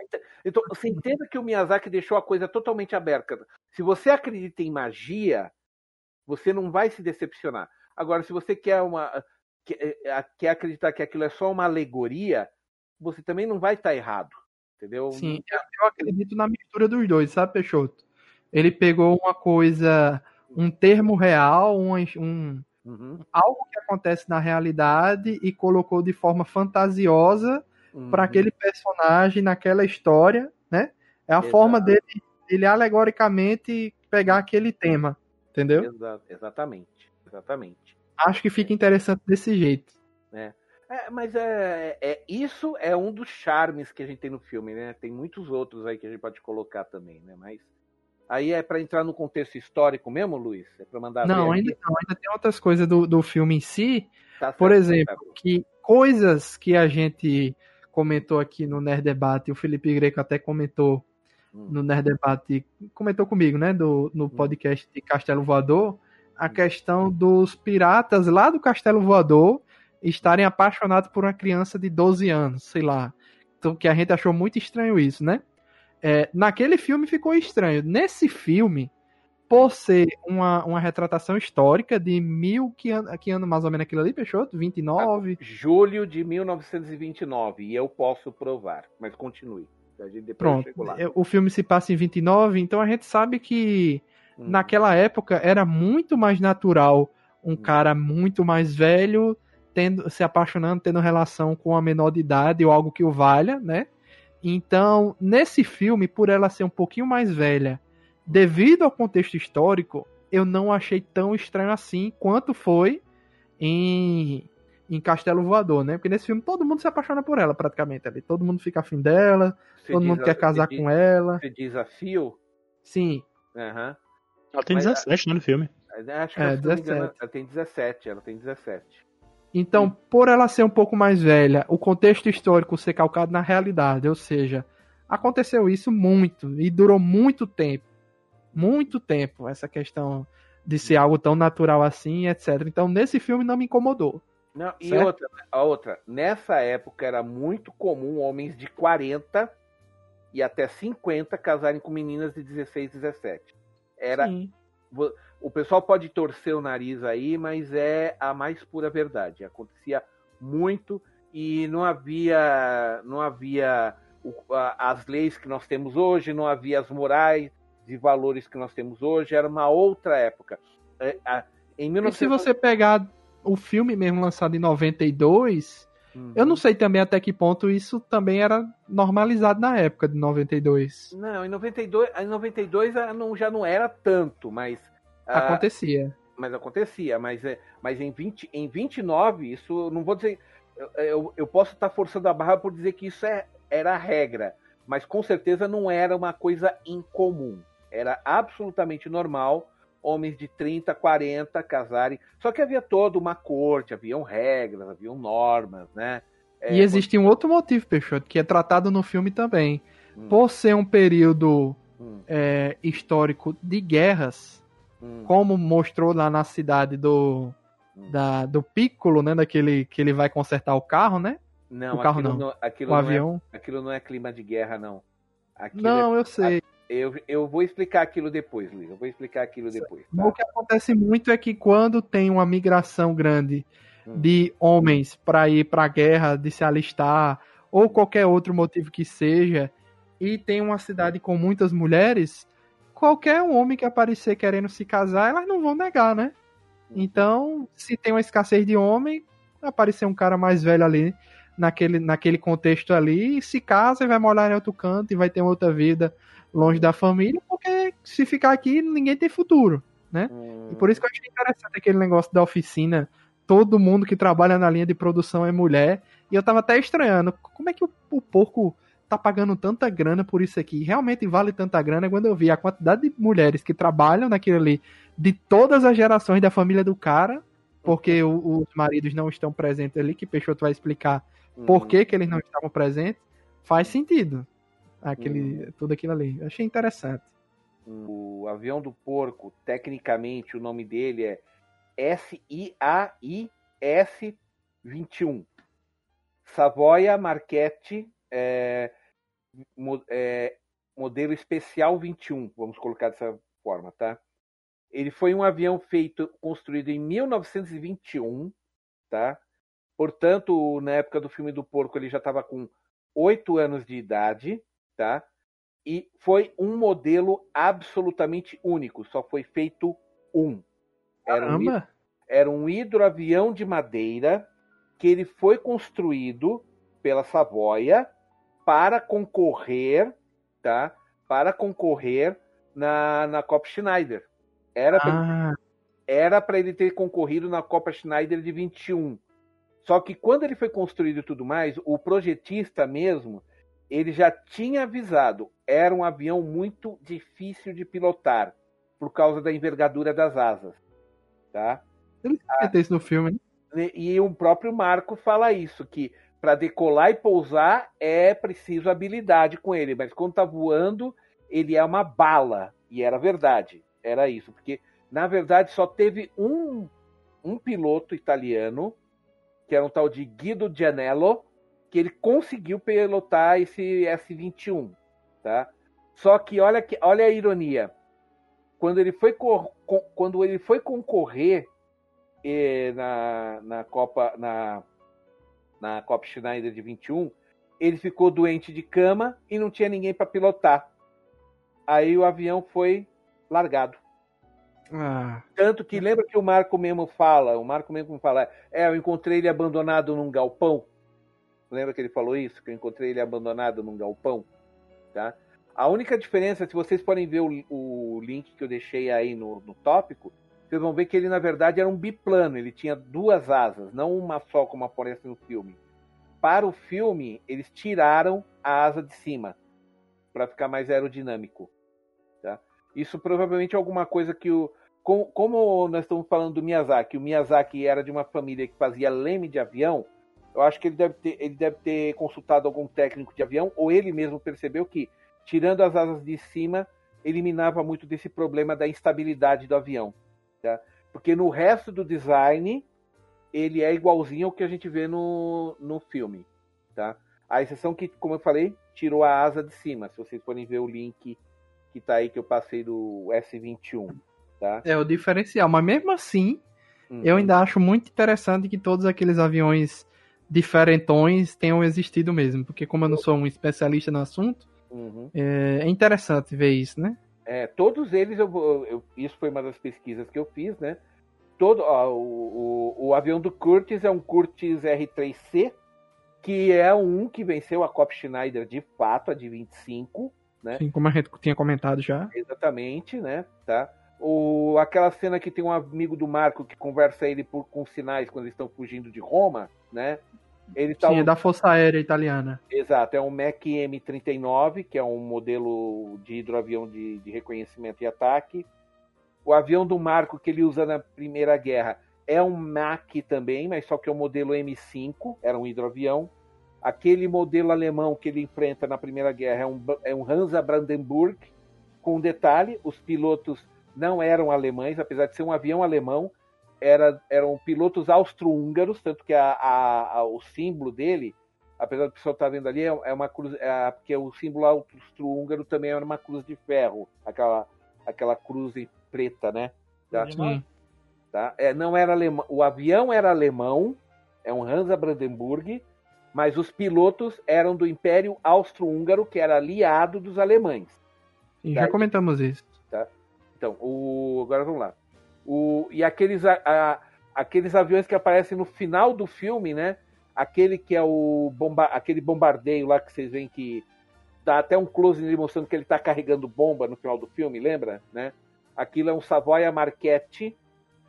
Então, você entenda que o Miyazaki deixou a coisa totalmente aberta. Se você acredita em magia, você não vai se decepcionar. Agora, se você quer uma quer, eh, quer acreditar que aquilo é só uma alegoria, você também não vai estar errado. Entendeu? Sim, eu acredito na mistura dos dois, sabe, Peixoto? Ele pegou uma coisa, um termo real, um, um uhum. algo que acontece na realidade e colocou de forma fantasiosa uhum. para aquele personagem naquela história, né? É a Exato. forma dele, ele alegoricamente pegar aquele tema, entendeu? Exato, exatamente, exatamente acho que fica interessante desse jeito. É. é mas é, é, isso é um dos charmes que a gente tem no filme, né? Tem muitos outros aí que a gente pode colocar também, né? Mas aí é para entrar no contexto histórico mesmo, Luiz? É para mandar Não, ainda não, ainda tem outras coisas do, do filme em si. Tá Por exemplo, tá que coisas que a gente comentou aqui no Nerd Debate, o Felipe Greco até comentou hum. no Nerd Debate, comentou comigo, né, do, no hum. podcast de Castelo Voador, a questão dos piratas lá do Castelo Voador estarem apaixonados por uma criança de 12 anos, sei lá. Então, que a gente achou muito estranho isso, né? É, naquele filme ficou estranho. Nesse filme, por ser uma, uma retratação histórica de mil. Que ano, que ano mais ou menos aquilo ali, Peixoto? 29? Julho de 1929. E eu posso provar. Mas continue. Pronto. É, o filme se passa em 29, então a gente sabe que hum. naquela época era muito mais natural um hum. cara muito mais velho tendo, se apaixonando, tendo relação com uma menor de idade ou algo que o valha, né? Então, nesse filme, por ela ser um pouquinho mais velha, devido ao contexto histórico, eu não achei tão estranho assim quanto foi em, em Castelo Voador, né? Porque nesse filme todo mundo se apaixona por ela, praticamente. Ali. Todo mundo fica afim dela, você todo mundo quer casar com diz, ela. Você desafio? Sim. Uhum. Ela tem Mas, 17 né, no filme. Acho que é, 17. Engano, ela tem 17, ela tem 17. Então, por ela ser um pouco mais velha, o contexto histórico ser calcado na realidade, ou seja, aconteceu isso muito e durou muito tempo. Muito tempo, essa questão de ser algo tão natural assim, etc. Então, nesse filme não me incomodou. Não, e outra, a outra, nessa época era muito comum homens de 40 e até 50 casarem com meninas de 16, 17. Era Sim o pessoal pode torcer o nariz aí, mas é a mais pura verdade. Acontecia muito e não havia, não havia as leis que nós temos hoje, não havia as morais e valores que nós temos hoje. Era uma outra época. É, em 19... E se você pegar o filme mesmo lançado em 92, uhum. eu não sei também até que ponto isso também era normalizado na época de 92. Não, em 92, em 92 já não era tanto, mas ah, acontecia. mas acontecia, mas, é, mas em, 20, em 29, isso não vou dizer. Eu, eu posso estar forçando a barra por dizer que isso é, era a regra, mas com certeza não era uma coisa incomum. Era absolutamente normal homens de 30, 40 casarem. Só que havia toda uma corte, haviam regras, haviam normas, né? É, e existe um outro motivo, Peixoto, que é tratado no filme também. Hum. Por ser um período hum. é, histórico de guerras, Hum. Como mostrou lá na cidade do, hum. da, do Piccolo, né? Daquele que ele vai consertar o carro, né? Não, o carro não. não aquilo o não é avião. É, aquilo não é clima de guerra, não. Aquilo não, é, eu sei. Eu, eu vou explicar aquilo depois, Luiz. Eu vou explicar aquilo depois. Tá? O que acontece muito é que quando tem uma migração grande hum. de homens para ir para a guerra, de se alistar, ou qualquer outro motivo que seja, e tem uma cidade com muitas mulheres, qualquer homem que aparecer querendo se casar, elas não vão negar, né? Então, se tem uma escassez de homem, aparecer um cara mais velho ali, naquele, naquele contexto ali, se casa e vai morar em outro canto e vai ter outra vida longe da família, porque se ficar aqui, ninguém tem futuro, né? E por isso que eu achei interessante aquele negócio da oficina. Todo mundo que trabalha na linha de produção é mulher. E eu tava até estranhando, como é que o, o porco tá pagando tanta grana por isso aqui. Realmente vale tanta grana quando eu vi a quantidade de mulheres que trabalham naquilo ali, de todas as gerações da família do cara, porque o, os maridos não estão presentes ali, que Peixoto vai explicar uhum. por que, que eles não estavam presentes, faz sentido. Aquele, uhum. Tudo aquilo ali. Eu achei interessante. O avião do porco, tecnicamente, o nome dele é S-I-A-I-S 21. Savoia Marquette é, é, modelo especial 21, vamos colocar dessa forma, tá? Ele foi um avião feito, construído em 1921, tá? Portanto, na época do filme do porco, ele já estava com oito anos de idade, tá? E foi um modelo absolutamente único, só foi feito um. Era um, era um hidroavião de madeira que ele foi construído pela Savoia para concorrer, tá? Para concorrer na, na Copa Schneider. Era para ah. era para ele ter concorrido na Copa Schneider de 21. Só que quando ele foi construído e tudo mais, o projetista mesmo, ele já tinha avisado, era um avião muito difícil de pilotar por causa da envergadura das asas, tá? Ele ah, isso no filme. Né? E o próprio Marco fala isso, que para decolar e pousar é preciso habilidade com ele, mas quando tá voando, ele é uma bala. E era verdade, era isso, porque Na verdade, só teve um, um piloto italiano, que era um tal de Guido Gianello, que ele conseguiu pilotar esse S-21, tá? Só que olha, que olha a ironia. Quando ele foi, quando ele foi concorrer eh, na, na Copa na, na Copa Schneider de 21, ele ficou doente de cama e não tinha ninguém para pilotar. Aí o avião foi largado. Ah. Tanto que lembra que o Marco mesmo fala, o Marco mesmo fala, é, eu encontrei ele abandonado num galpão. Lembra que ele falou isso? Que eu encontrei ele abandonado num galpão, tá? A única diferença, se vocês podem ver o, o link que eu deixei aí no, no tópico, vocês vão ver que ele na verdade era um biplano, ele tinha duas asas, não uma só como aparece no filme. Para o filme, eles tiraram a asa de cima para ficar mais aerodinâmico. Tá? Isso provavelmente é alguma coisa que o. Como, como, nós estamos falando do Miyazaki, o Miyazaki era de uma família que fazia leme de avião, eu acho que ele deve ter, ele deve ter consultado algum técnico de avião, ou ele mesmo percebeu que, tirando as asas de cima, eliminava muito desse problema da instabilidade do avião. Tá? Porque no resto do design, ele é igualzinho ao que a gente vê no, no filme, tá? A exceção que, como eu falei, tirou a asa de cima. Se vocês forem ver o link que tá aí que eu passei do S21, tá? É o diferencial, mas mesmo assim, uhum. eu ainda acho muito interessante que todos aqueles aviões diferentões tenham existido mesmo, porque como eu não sou um especialista no assunto, uhum. é, é, interessante ver isso, né? É, todos eles, eu, eu, isso foi uma das pesquisas que eu fiz, né? todo ó, o, o, o, avião do Curtis é um Curtis R3C, que é um que venceu a Cop Schneider de fato, a de 25, né? Sim, como a gente tinha comentado já. Exatamente, né? Tá? O, aquela cena que tem um amigo do Marco que conversa ele por, com sinais quando eles estão fugindo de Roma, né? Ele tá Sim, um... é da Força Aérea Italiana. Exato, é um Mac M39, que é um modelo de hidroavião de, de reconhecimento e ataque. O avião do Marco que ele usa na Primeira Guerra é um Mac também, mas só que é o modelo M5, era um hidroavião. Aquele modelo alemão que ele enfrenta na Primeira Guerra é um, é um Hansa Brandenburg, com um detalhe: os pilotos não eram alemães, apesar de ser um avião alemão, era, eram pilotos austro-húngaros, tanto que a, a, a, o símbolo dele, apesar do pessoal estar tá vendo ali, é, é uma cruz, é, porque o símbolo austro-húngaro também era uma cruz de ferro, aquela, aquela cruz preta, né? Tá? Tá? É, não era alemão. O avião era alemão, é um Hansa Brandenburg, mas os pilotos eram do Império Austro-Húngaro, que era aliado dos alemães. Tá? já comentamos isso. Tá? Então, o... agora vamos lá. O... E aqueles, a... A... aqueles aviões que aparecem no final do filme, né? Aquele que é o bomba... aquele bombardeio lá que vocês veem que dá até um close nele mostrando que ele está carregando bomba no final do filme, lembra? Né? Aquilo é um Savoia Marquette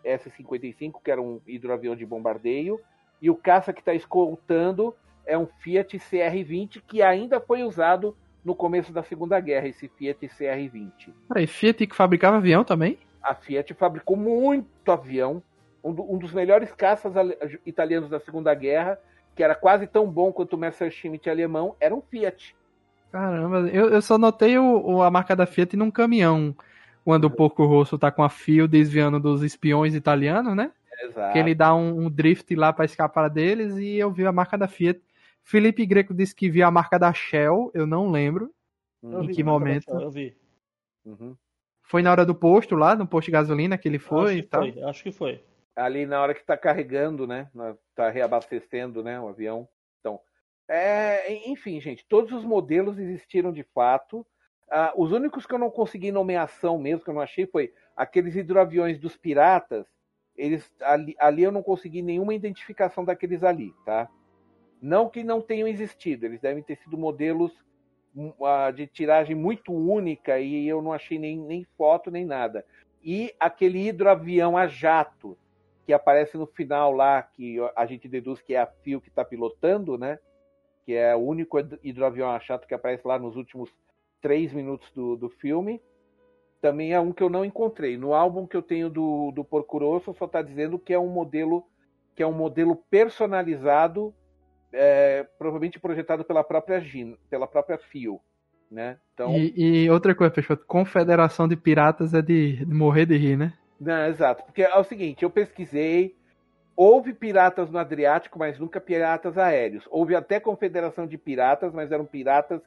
S-55, que era um hidroavião de bombardeio, e o caça que está escoltando é um Fiat CR-20 que ainda foi usado no começo da Segunda Guerra, esse Fiat CR-20. Peraí, Fiat que fabricava avião também? A Fiat fabricou muito avião, um, do, um dos melhores caças italianos da Segunda Guerra, que era quase tão bom quanto o Messerschmitt alemão, era um Fiat. Caramba, eu, eu só notei o, o, a marca da Fiat num caminhão quando o Porco Rosso tá com a fio desviando dos espiões italianos, né? Exato. Que ele dá um, um drift lá para escapar deles e eu vi a marca da Fiat. Felipe Greco disse que viu a marca da Shell, eu não lembro eu em que momento. eu vi. Uhum. Foi na hora do posto lá, no posto de gasolina que ele foi acho e tal? Foi, acho que foi. Ali na hora que tá carregando, né? Tá reabastecendo, né? O avião. Então, é, enfim, gente, todos os modelos existiram de fato. Uh, os únicos que eu não consegui nomeação mesmo, que eu não achei, foi aqueles hidroaviões dos piratas. Eles ali, ali eu não consegui nenhuma identificação daqueles ali, tá? Não que não tenham existido, eles devem ter sido modelos de tiragem muito única e eu não achei nem, nem foto nem nada. E aquele hidroavião a jato que aparece no final lá, que a gente deduz que é a Fio que está pilotando, né? Que é o único hidroavião a jato que aparece lá nos últimos três minutos do, do filme. Também é um que eu não encontrei. No álbum que eu tenho do, do Porco Rosso, só está dizendo que é um modelo que é um modelo personalizado, é, provavelmente projetado pela própria Gin, pela própria Fio. Né? Então... E, e outra coisa, Peixoto, Confederação de Piratas é de, de morrer de rir, né? Não, exato. Porque é o seguinte, eu pesquisei, houve piratas no Adriático, mas nunca piratas aéreos. Houve até confederação de piratas, mas eram piratas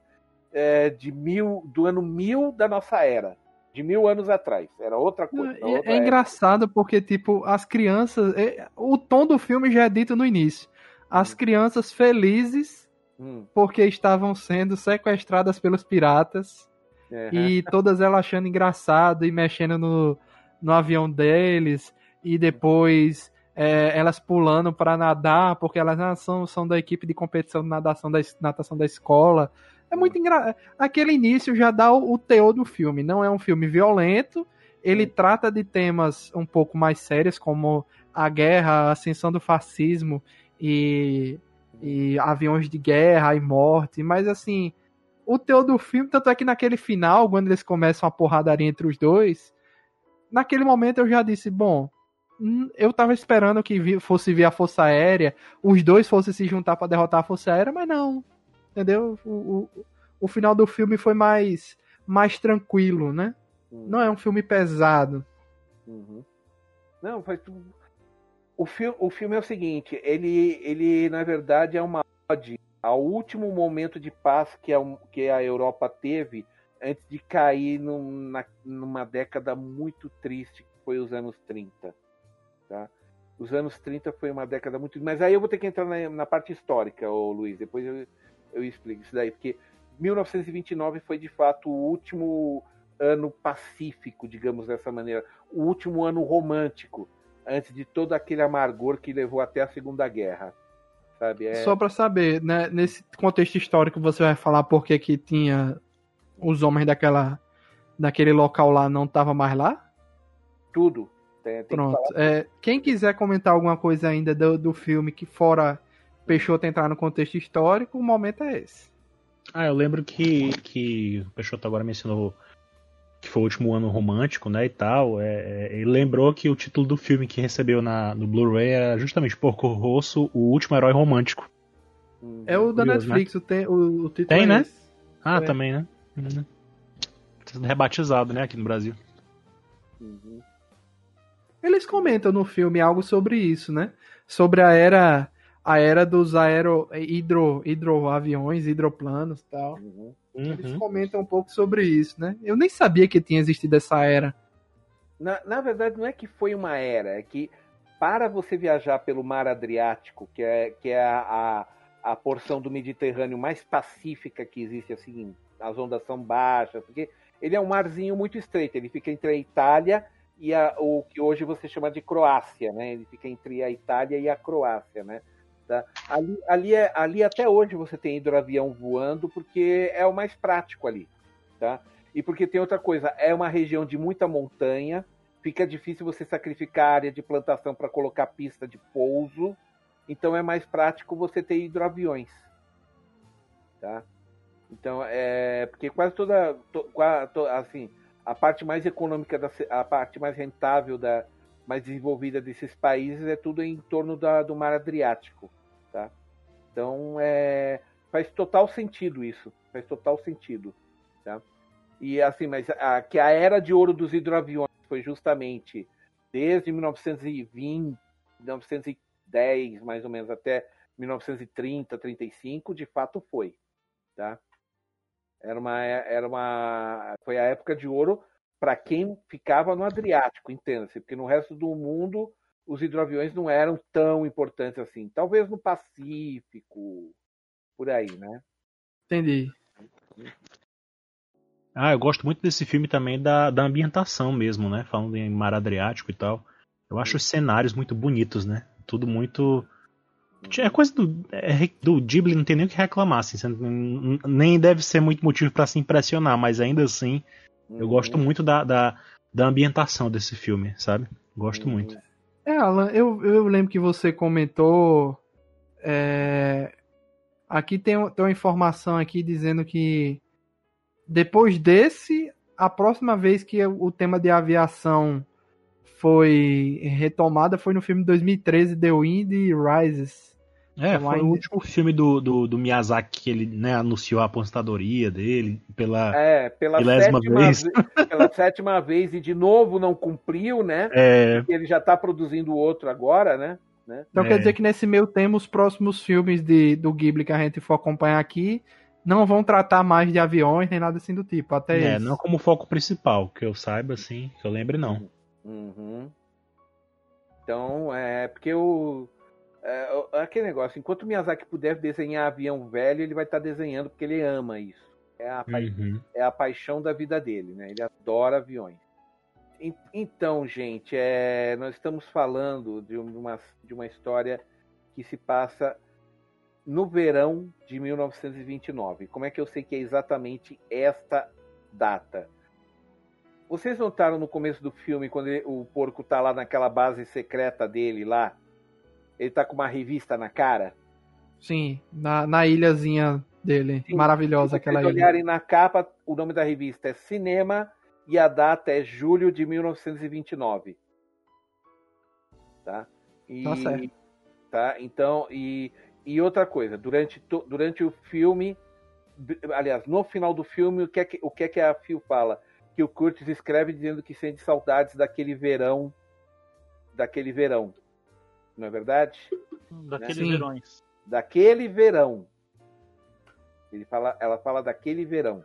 é, de mil, do ano mil da nossa era. De mil anos atrás. Era outra coisa. É, outra é engraçado porque, tipo, as crianças. É, o tom do filme já é dito no início. As hum. crianças felizes hum. porque estavam sendo sequestradas pelos piratas. Uhum. E todas elas achando engraçado e mexendo no, no avião deles. E depois é, elas pulando para nadar, porque elas ah, são, são da equipe de competição de natação da, natação da escola. É muito engraçado. Aquele início já dá o, o teor do filme. Não é um filme violento. Ele trata de temas um pouco mais sérios, como a guerra, a ascensão do fascismo e, e aviões de guerra e morte. Mas assim, o teor do filme, tanto é que naquele final, quando eles começam a porradaria entre os dois, naquele momento eu já disse, bom, hum, eu tava esperando que fosse vir a Força Aérea, os dois fossem se juntar para derrotar a Força Aérea, mas não. Entendeu? O, o, o final do filme foi mais, mais tranquilo, né? Uhum. Não é um filme pesado. Uhum. Não, foi tudo. O, fi o filme é o seguinte, ele, ele na verdade é uma ode ao último momento de paz que a, que a Europa teve antes de cair num, na, numa década muito triste, que foi os anos 30. Tá? Os anos 30 foi uma década muito. Mas aí eu vou ter que entrar na, na parte histórica, ô Luiz. Depois eu, eu explico isso daí, porque 1929 foi de fato o último ano pacífico, digamos dessa maneira, o último ano romântico, antes de todo aquele amargor que levou até a Segunda Guerra. Sabe? É... Só para saber, né, nesse contexto histórico você vai falar por que que tinha os homens daquela daquele local lá não tava mais lá? Tudo. Tem, tem Pronto. Que é, quem quiser comentar alguma coisa ainda do, do filme que fora Peixoto entrar no contexto histórico, o momento é esse. Ah, eu lembro que, que o Peixoto agora mencionou que foi o último ano romântico, né, e tal. É, é, ele lembrou que o título do filme que recebeu na, no Blu-ray era justamente Porco Rosso, o último herói romântico. É o da Curioso, Netflix, né? o, tem, o, o título Tem, é né? Esse. Ah, é. também, né? Uhum. Sendo rebatizado, né, aqui no Brasil. Uhum. Eles comentam no filme algo sobre isso, né? Sobre a era a era dos aero hidro, hidroaviões, hidroplanos e tal. Uhum. Eles comentam um pouco sobre isso, né? Eu nem sabia que tinha existido essa era. Na, na verdade, não é que foi uma era, é que para você viajar pelo mar Adriático, que é, que é a, a, a porção do Mediterrâneo mais pacífica que existe, assim, as ondas são baixas, porque ele é um marzinho muito estreito, ele fica entre a Itália e a, o que hoje você chama de Croácia, né? Ele fica entre a Itália e a Croácia, né? Tá? Ali, ali, é, ali até hoje você tem hidroavião voando porque é o mais prático ali. Tá? E porque tem outra coisa, é uma região de muita montanha, fica difícil você sacrificar área de plantação para colocar pista de pouso, então é mais prático você ter hidroaviões. Tá? Então, é porque quase toda, to, to, assim, a parte mais econômica, da, a parte mais rentável da, mais desenvolvida desses países é tudo em torno da, do mar Adriático, tá? Então é, faz total sentido isso, faz total sentido, tá? E assim, mas a, que a era de ouro dos hidroaviões foi justamente desde 1920, 1910 mais ou menos até 1930, 35, de fato foi, tá? Era uma, era uma, foi a época de ouro para quem ficava no Adriático, entenda-se, porque no resto do mundo os hidroaviões não eram tão importantes assim. Talvez no Pacífico, por aí, né? Entendi. Ah, eu gosto muito desse filme também da, da ambientação mesmo, né? Falando em mar Adriático e tal. Eu acho os cenários muito bonitos, né? Tudo muito. É coisa do, é, do Ghibli, não tem nem o que reclamar, assim. Nem deve ser muito motivo para se impressionar, mas ainda assim eu gosto uhum. muito da, da, da, ambientação desse filme, sabe? Gosto uhum. muito. É, Alan, eu, eu lembro que você comentou. É... Aqui tem, tem uma informação aqui dizendo que depois desse, a próxima vez que o tema de aviação foi retomada foi no filme 2013 The Wind Rises. É, foi o último filme do, do, do, Miyazaki que ele né, anunciou a aposentadoria dele pela, é, pela sétima vez. Pela sétima vez e de novo não cumpriu, né? É. Porque ele já está produzindo outro agora, né? né? Então é. quer dizer que nesse meio tempo os próximos filmes de, do Ghibli que a gente for acompanhar aqui não vão tratar mais de aviões nem nada assim do tipo, até É, isso. não como foco principal, que eu saiba assim, que eu lembre não. Uhum. Então, é porque o é, aquele negócio, enquanto o Miyazaki puder desenhar avião velho, ele vai estar tá desenhando porque ele ama isso. É a, uhum. é a paixão da vida dele, né? Ele adora aviões. Então, gente, é, nós estamos falando de uma, de uma história que se passa no verão de 1929. Como é que eu sei que é exatamente esta data? Vocês notaram no começo do filme, quando ele, o porco está lá naquela base secreta dele lá, ele tá com uma revista na cara. Sim, na, na ilhazinha dele. Sim, Maravilhosa aquela ilha. Se olharem na capa, o nome da revista é Cinema e a data é julho de 1929. Tá? E, tá certo. Tá? Então, e, e outra coisa, durante, durante o filme, aliás, no final do filme, o que é que, o que, é que a Phil fala? Que o Curtis escreve dizendo que sente saudades daquele verão, daquele verão não é verdade? Daqueles né? verões. Daquele verão. Ele fala, ela fala daquele verão.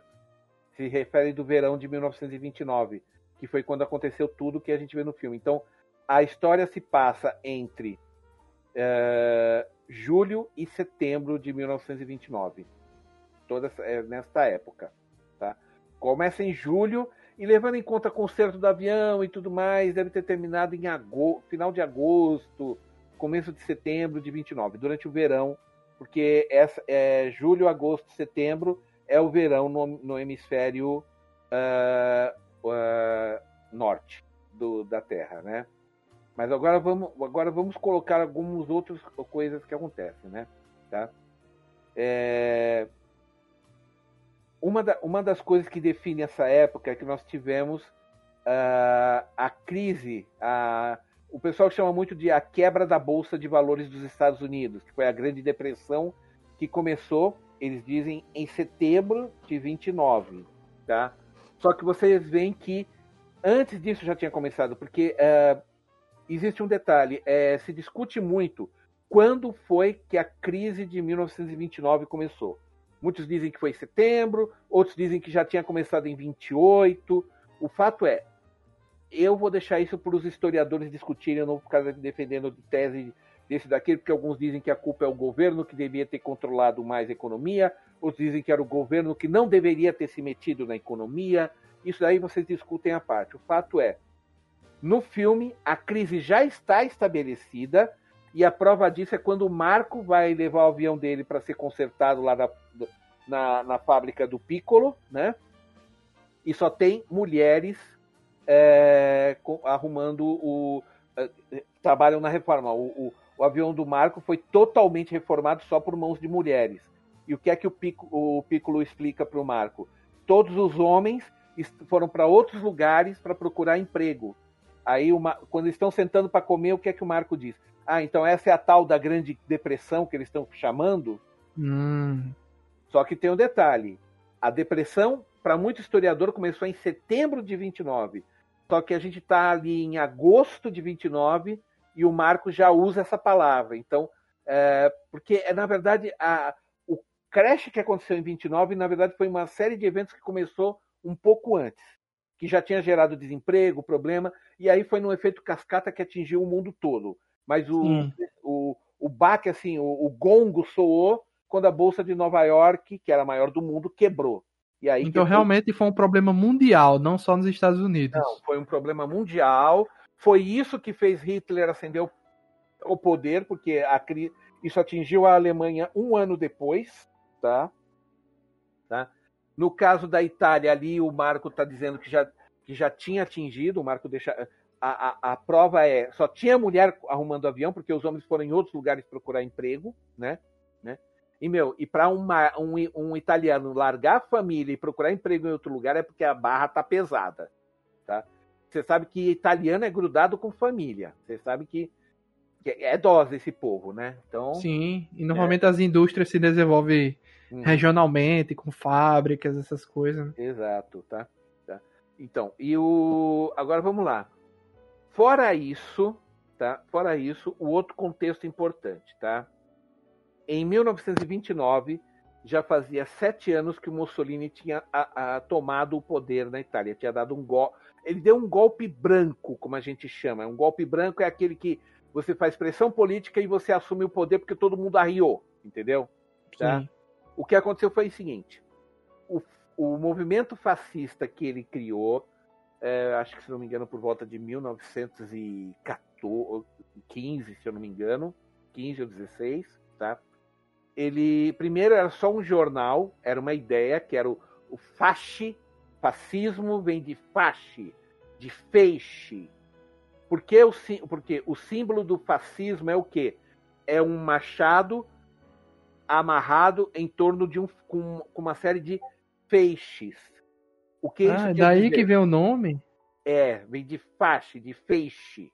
Se refere do verão de 1929, que foi quando aconteceu tudo que a gente vê no filme. Então, a história se passa entre uh, julho e setembro de 1929. Toda é, nesta época. Tá? Começa em julho e levando em conta o conserto do avião e tudo mais, deve ter terminado em agosto, final de agosto, começo de setembro de 29, durante o verão, porque essa, é, julho, agosto, setembro é o verão no, no hemisfério uh, uh, norte do, da Terra, né? Mas agora vamos, agora vamos colocar algumas outras coisas que acontecem, né? Tá? É... Uma, da, uma das coisas que define essa época é que nós tivemos uh, a crise, a, o pessoal chama muito de a quebra da bolsa de valores dos Estados Unidos, que foi a Grande Depressão que começou, eles dizem, em setembro de 29, tá? Só que vocês veem que antes disso já tinha começado, porque uh, existe um detalhe, é, se discute muito quando foi que a crise de 1929 começou. Muitos dizem que foi em setembro, outros dizem que já tinha começado em 28. O fato é, eu vou deixar isso para os historiadores discutirem, eu não vou ficar defendendo tese desse daquele, porque alguns dizem que a culpa é o governo que devia ter controlado mais a economia, outros dizem que era o governo que não deveria ter se metido na economia. Isso daí vocês discutem à parte. O fato é, no filme, a crise já está estabelecida e a prova disso é quando o Marco vai levar o avião dele para ser consertado lá na, na, na fábrica do Piccolo, né? E só tem mulheres é, arrumando o. É, trabalham na reforma. O, o, o, avião do Marco foi totalmente reformado só por mãos de mulheres. E o que é que o, Pico, o Piccolo explica para o Marco? Todos os homens foram para outros lugares para procurar emprego. Aí, uma, quando estão sentando para comer, o que é que o Marco diz? Ah, então essa é a tal da Grande Depressão que eles estão chamando? Hum. Só que tem um detalhe: a depressão, para muito historiador, começou em setembro de 29. Só que a gente está ali em agosto de 29 e o Marco já usa essa palavra. Então, é, porque na verdade a, o crash que aconteceu em 29, na verdade, foi uma série de eventos que começou um pouco antes, que já tinha gerado desemprego, problema, e aí foi num efeito cascata que atingiu o mundo todo. Mas o, o, o baque, assim, o, o gongo soou quando a Bolsa de Nova York, que era a maior do mundo, quebrou. E aí então realmente foi um problema mundial, não só nos Estados Unidos. Não, foi um problema mundial. Foi isso que fez Hitler acender o poder, porque a, isso atingiu a Alemanha um ano depois, tá? tá? No caso da Itália, ali o Marco está dizendo que já, que já tinha atingido. O Marco deixa a, a, a, prova é só tinha mulher arrumando avião porque os homens foram em outros lugares procurar emprego, né? E, meu, e para um, um italiano largar a família e procurar emprego em outro lugar é porque a barra tá pesada, tá? Você sabe que italiano é grudado com família. Você sabe que é dose esse povo, né? Então, Sim, e normalmente é. as indústrias se desenvolvem hum. regionalmente, com fábricas, essas coisas. Né? Exato, tá? tá? Então, e o. Agora vamos lá. Fora isso, tá? Fora isso, o outro contexto importante, tá? Em 1929, já fazia sete anos que o Mussolini tinha a, a, tomado o poder na Itália. Tinha dado um golpe. Ele deu um golpe branco, como a gente chama. Um golpe branco é aquele que você faz pressão política e você assume o poder porque todo mundo arriou, entendeu? Tá? O que aconteceu foi o seguinte: o, o movimento fascista que ele criou, é, acho que se não me engano, por volta de 1915, se eu não me engano, 15 ou 16, tá? Ele primeiro era só um jornal, era uma ideia que era o, o fasci, fascismo vem de fasci, de feixe, porque o, porque o símbolo do fascismo é o quê? É um machado amarrado em torno de um com, com uma série de feixes. O que ah, daí que vem o nome? É, vem de fasce, de feixe.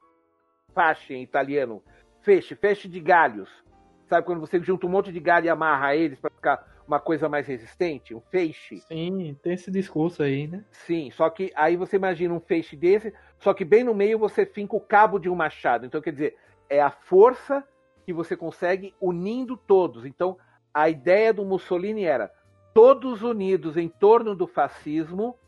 Fasce em italiano. Feixe, feixe de galhos. Sabe quando você junta um monte de galho e amarra eles para ficar uma coisa mais resistente? Um feixe? Sim, tem esse discurso aí, né? Sim, só que aí você imagina um feixe desse, só que bem no meio você finca o cabo de um machado. Então, quer dizer, é a força que você consegue unindo todos. Então, a ideia do Mussolini era todos unidos em torno do fascismo,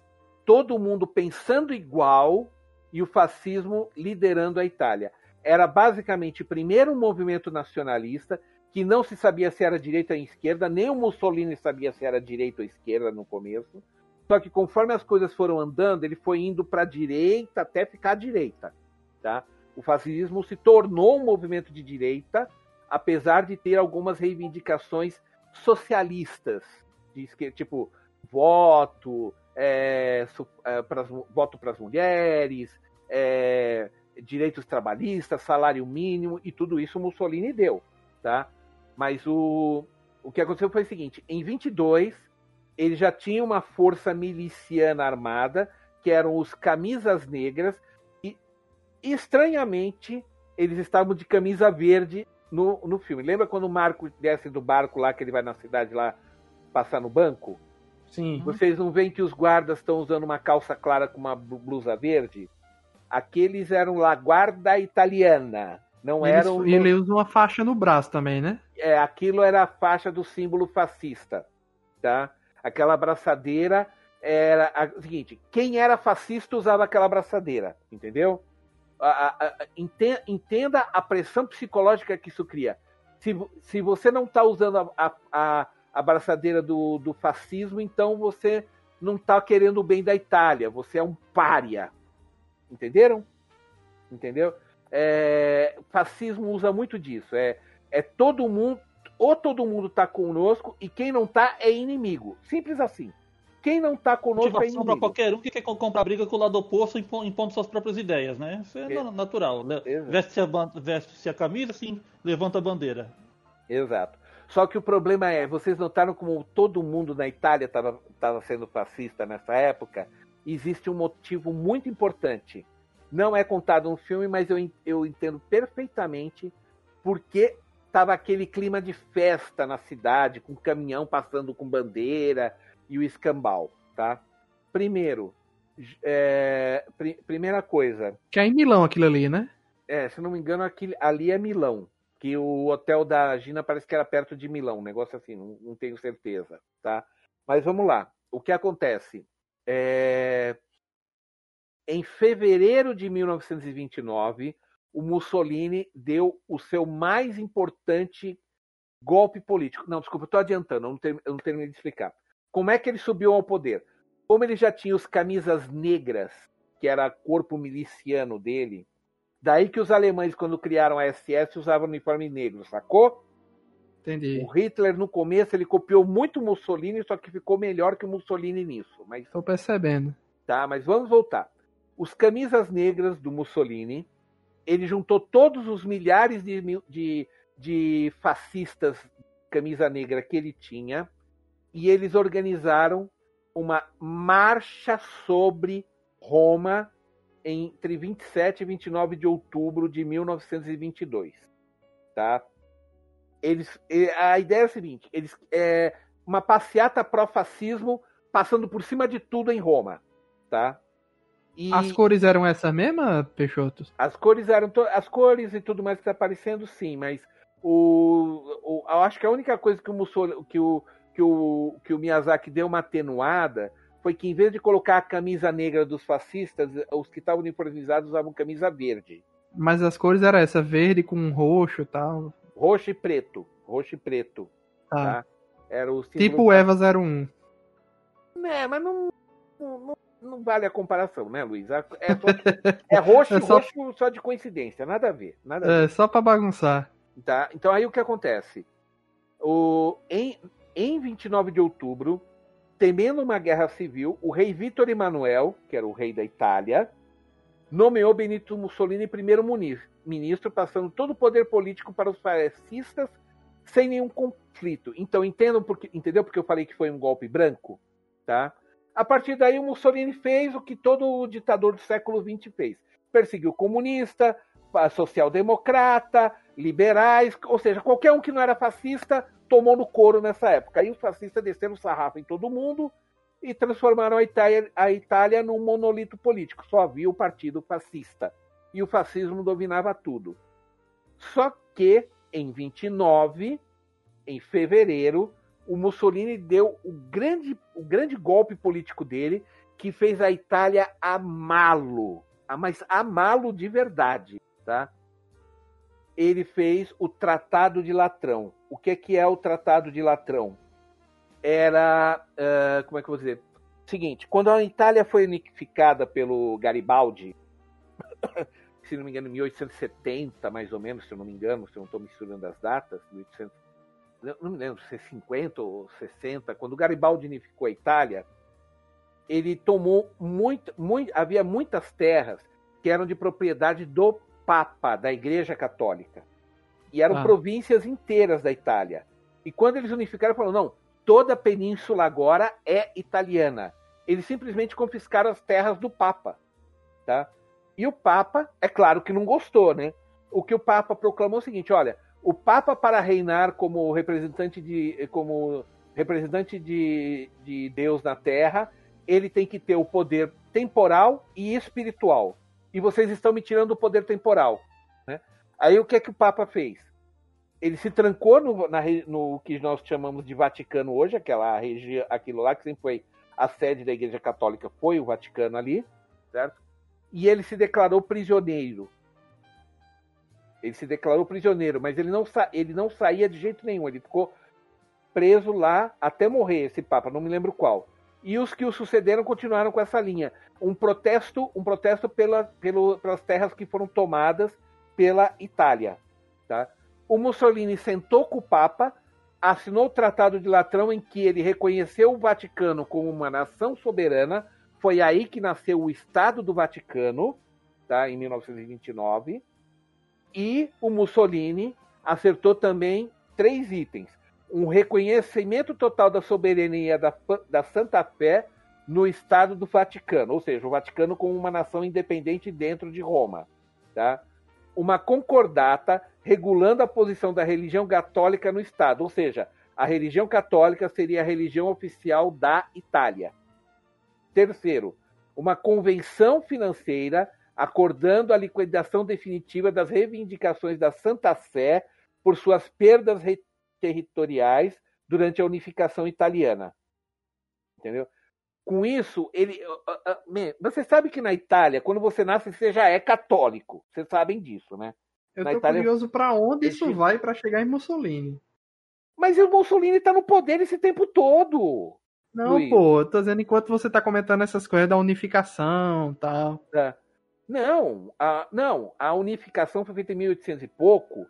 todo mundo pensando igual e o fascismo liderando a Itália era basicamente primeiro um movimento nacionalista que não se sabia se era direita ou esquerda, nem o Mussolini sabia se era direita ou esquerda no começo. Só que conforme as coisas foram andando, ele foi indo para a direita até ficar à direita. Tá? O fascismo se tornou um movimento de direita, apesar de ter algumas reivindicações socialistas, de, tipo voto, é, é, pras, voto para as mulheres, é, direitos trabalhistas, salário mínimo e tudo isso Mussolini deu, tá? Mas o, o que aconteceu foi o seguinte: em 22 ele já tinha uma força miliciana armada que eram os camisas negras e estranhamente eles estavam de camisa verde no, no filme. Lembra quando o Marco desce do barco lá que ele vai na cidade lá passar no banco? Sim. Vocês não veem que os guardas estão usando uma calça clara com uma blusa verde? Aqueles eram la guarda italiana. Não Eles, eram. E ele usa uma faixa no braço também, né? É, aquilo era a faixa do símbolo fascista. Tá? Aquela abraçadeira era a, seguinte: quem era fascista usava aquela abraçadeira, entendeu? A, a, a, entenda a pressão psicológica que isso cria. Se, se você não está usando a, a, abraçadeira do, do fascismo, então você não está querendo o bem da Itália, você é um pária, Entenderam? Entendeu? É, fascismo usa muito disso. É, é todo mundo, ou todo mundo tá conosco e quem não tá é inimigo. Simples assim. Quem não tá conosco é inimigo. para qualquer um que quer comprar briga com o lado oposto impondo suas próprias ideias, né? Isso é, é. natural. Veste-se a, veste a camisa, assim, levanta a bandeira. Exato. Só que o problema é, vocês notaram como todo mundo na Itália estava sendo fascista nessa época? Existe um motivo muito importante. Não é contado no filme, mas eu, eu entendo perfeitamente porque estava aquele clima de festa na cidade, com caminhão passando com bandeira e o escambau, tá? Primeiro, é, pr primeira coisa. Que é em Milão aquilo ali, né? É, se não me engano, aquilo, ali é Milão. Que o hotel da Gina parece que era perto de Milão, um negócio assim, não, não tenho certeza, tá? Mas vamos lá. O que acontece? É... Em fevereiro de 1929, o Mussolini deu o seu mais importante golpe político. Não, desculpa, estou adiantando, eu não, eu não terminei de explicar. Como é que ele subiu ao poder? Como ele já tinha os camisas negras, que era corpo miliciano dele, daí que os alemães, quando criaram a SS, usavam uniforme negro, sacou? Entendi. O Hitler, no começo, ele copiou muito Mussolini, só que ficou melhor que o Mussolini nisso. Mas... Estou percebendo. Tá, mas vamos voltar. Os camisas negras do Mussolini, ele juntou todos os milhares de, de, de fascistas camisa negra que ele tinha e eles organizaram uma marcha sobre Roma entre 27 e 29 de outubro de 1922. Tá? Eles, a ideia é a seguinte: eles, é uma passeata pró-fascismo passando por cima de tudo em Roma. Tá? E as cores eram essa mesma, Peixoto? As cores eram as cores e tudo mais que está aparecendo, sim, mas o, o, eu acho que a única coisa que o, Mussolini, que o, que o, que o Miyazaki deu uma atenuada foi que em vez de colocar a camisa negra dos fascistas, os que estavam uniformizados usavam camisa verde. Mas as cores eram essa, verde com roxo e tal. Roxo e preto. Roxo e preto. Ah. Tá? Era o tipo Eva 01. É, mas não, não, não, vale a comparação, né, Luiz? É, é, só, é roxo *laughs* e é só... roxo só de coincidência, nada a ver. Nada a é, ver. É, só pra bagunçar. Tá? Então aí o que acontece? O, em, em 29 de outubro, temendo uma guerra civil, o rei Vítor Emanuel, que era o rei da Itália, nomeou Benito Mussolini primeiro-ministro, passando todo o poder político para os fascistas sem nenhum conflito. Então entendam porque, entendeu porque eu falei que foi um golpe branco, tá? A partir daí o Mussolini fez o que todo ditador do século XX fez: perseguiu comunista, social-democrata, liberais, ou seja, qualquer um que não era fascista tomou no couro nessa época. Aí os fascistas desceram o sarrafo em todo mundo e transformaram a Itália, a Itália num monolito político. Só havia o partido fascista. E o fascismo dominava tudo. Só que, em 29, em fevereiro, o Mussolini deu o grande, o grande golpe político dele, que fez a Itália amá-lo. Mas amá-lo de verdade. Tá? Ele fez o Tratado de Latrão. O que, que é o Tratado de Latrão? Era. Uh, como é que eu vou dizer? Seguinte, quando a Itália foi unificada pelo Garibaldi, se não me engano, em 1870, mais ou menos, se eu não me engano, se eu não estou misturando as datas, 1800, não me lembro se é 50 ou 60, quando Garibaldi unificou a Itália, ele tomou muito, muito, havia muitas terras que eram de propriedade do Papa, da Igreja Católica. E eram ah. províncias inteiras da Itália. E quando eles unificaram, falaram: não, toda a península agora é italiana. Eles simplesmente confiscaram as terras do Papa. Tá? E o Papa, é claro que não gostou, né? O que o Papa proclamou é o seguinte: olha, o Papa, para reinar como representante de, como representante de, de Deus na Terra, ele tem que ter o poder temporal e espiritual e vocês estão me tirando o poder temporal. Né? Aí o que é que o Papa fez? Ele se trancou no, na, no que nós chamamos de Vaticano hoje, aquela região, aquilo lá que sempre foi a sede da Igreja Católica, foi o Vaticano ali, certo? E ele se declarou prisioneiro. Ele se declarou prisioneiro, mas ele não, ele não saía de jeito nenhum. Ele ficou preso lá até morrer, esse Papa, não me lembro qual e os que o sucederam continuaram com essa linha. Um protesto, um protesto pela, pelo, pelas terras que foram tomadas pela Itália. Tá? O Mussolini sentou com o Papa, assinou o Tratado de Latrão em que ele reconheceu o Vaticano como uma nação soberana. Foi aí que nasceu o Estado do Vaticano, tá? em 1929. E o Mussolini acertou também três itens um reconhecimento total da soberania da, da Santa Fé no Estado do Vaticano, ou seja, o Vaticano como uma nação independente dentro de Roma. Tá? Uma concordata regulando a posição da religião católica no Estado, ou seja, a religião católica seria a religião oficial da Itália. Terceiro, uma convenção financeira acordando a liquidação definitiva das reivindicações da Santa Sé por suas perdas territoriais durante a unificação italiana. Entendeu? Com isso, ele. Você sabe que na Itália, quando você nasce, você já é católico. Vocês sabem disso, né? Eu na tô Itália, curioso para onde isso vai para chegar em Mussolini. Mas o Mussolini tá no poder esse tempo todo. Não, Luiz. pô, eu tô dizendo enquanto você tá comentando essas coisas da unificação tal. É. Não, a, não, a unificação foi feita em 1800 e pouco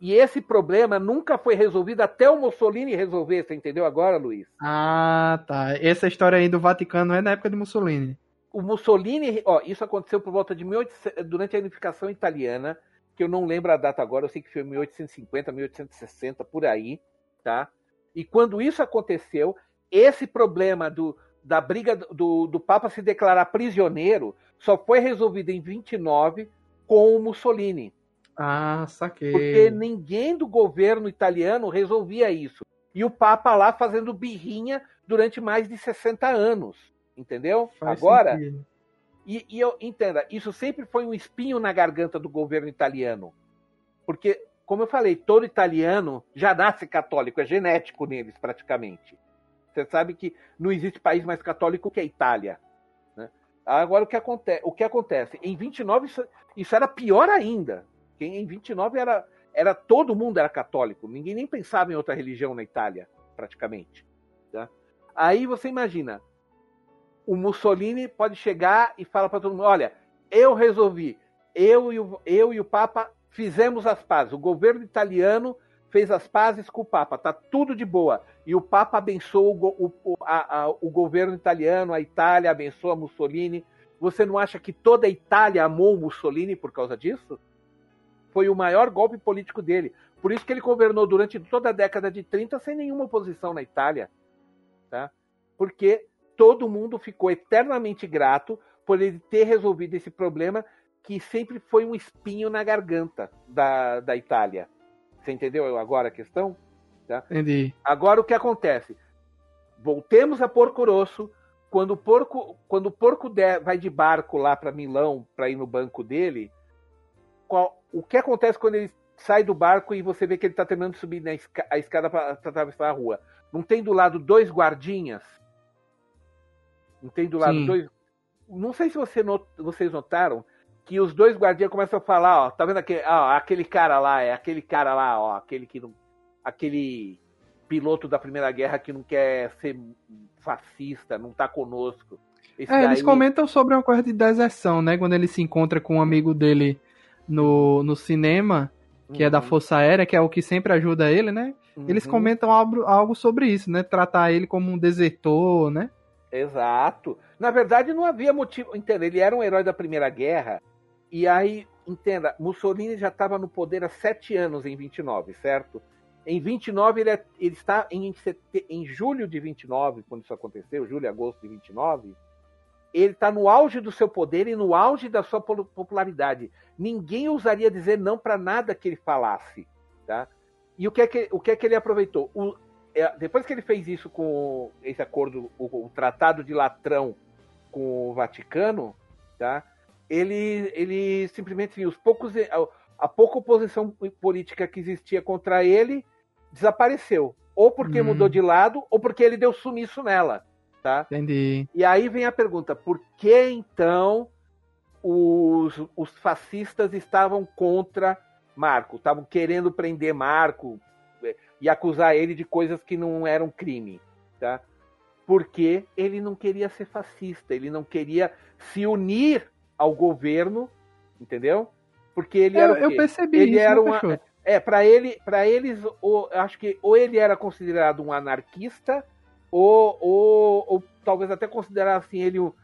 e esse problema nunca foi resolvido até o Mussolini resolver, você entendeu agora, Luiz? Ah, tá. Essa história aí do Vaticano é na época de Mussolini. O Mussolini, ó, isso aconteceu por volta de 1800, durante a unificação italiana, que eu não lembro a data agora, eu sei que foi 1850, 1860, por aí, tá? E quando isso aconteceu, esse problema do, da briga do, do Papa se declarar prisioneiro só foi resolvido em 29 com o Mussolini. Ah, saquei. Porque ninguém do governo italiano resolvia isso. E o Papa lá fazendo birrinha durante mais de 60 anos. Entendeu? Faz Agora. E, e eu entenda, isso sempre foi um espinho na garganta do governo italiano. Porque, como eu falei, todo italiano já nasce católico, é genético neles praticamente. Você sabe que não existe país mais católico que a Itália. Né? Agora, o que, acontece, o que acontece? Em 29, isso, isso era pior ainda. Em 29 era, era todo mundo era católico. Ninguém nem pensava em outra religião na Itália, praticamente. Tá? Aí você imagina, o Mussolini pode chegar e falar para todo mundo: olha, eu resolvi, eu e, o, eu e o Papa fizemos as pazes. O governo italiano fez as pazes com o Papa, tá tudo de boa. E o Papa abençoou o, o, a, a, o governo italiano, a Itália abençoa Mussolini. Você não acha que toda a Itália amou Mussolini por causa disso? Foi o maior golpe político dele. Por isso que ele governou durante toda a década de 30 sem nenhuma oposição na Itália. Tá? Porque todo mundo ficou eternamente grato por ele ter resolvido esse problema que sempre foi um espinho na garganta da, da Itália. Você entendeu agora a questão? Tá? Entendi. Agora o que acontece? Voltemos a Porco Rosso. Quando o porco, quando o porco der, vai de barco lá para Milão para ir no banco dele, qual, o que acontece quando ele sai do barco e você vê que ele está tentando subir na esca, a escada para atravessar a rua? Não tem do lado dois guardinhas? Não tem do lado Sim. dois. Não sei se você not, vocês notaram que os dois guardiões começam a falar, ó, tá vendo aquele, ó, aquele cara lá, é aquele cara lá, ó, aquele que não, aquele piloto da Primeira Guerra que não quer ser fascista, não tá conosco. Esse é, daí... eles comentam sobre uma coisa de deserção, né? Quando ele se encontra com um amigo dele no, no cinema, que uhum. é da uhum. Força Aérea, que é o que sempre ajuda ele, né? Uhum. Eles comentam algo, algo sobre isso, né? Tratar ele como um desertor, né? Exato. Na verdade, não havia motivo. Entenda, ele era um herói da Primeira Guerra e aí, entenda, Mussolini já estava no poder há sete anos em 29, certo? Em 29, ele, é, ele está em, em julho de 29, quando isso aconteceu, julho e agosto de 29, ele está no auge do seu poder e no auge da sua popularidade. Ninguém ousaria dizer não para nada que ele falasse. Tá? E o que é que, o que, é que ele aproveitou? O, é, depois que ele fez isso com esse acordo, o, o Tratado de Latrão com o Vaticano, tá? Ele, ele simplesmente, assim, os poucos, a, a pouca oposição política que existia contra ele desapareceu. Ou porque hum. mudou de lado, ou porque ele deu sumiço nela. Tá? Entendi. E aí vem a pergunta: por que então os, os fascistas estavam contra Marco? Estavam querendo prender Marco é, e acusar ele de coisas que não eram crime. Tá? Porque ele não queria ser fascista, ele não queria se unir ao governo, entendeu? Porque ele era. Eu, eu percebi ele isso. Era uma, é, para ele, para eles, ou, acho que ou ele era considerado um anarquista, ou, ou, ou talvez até considerassem ele o.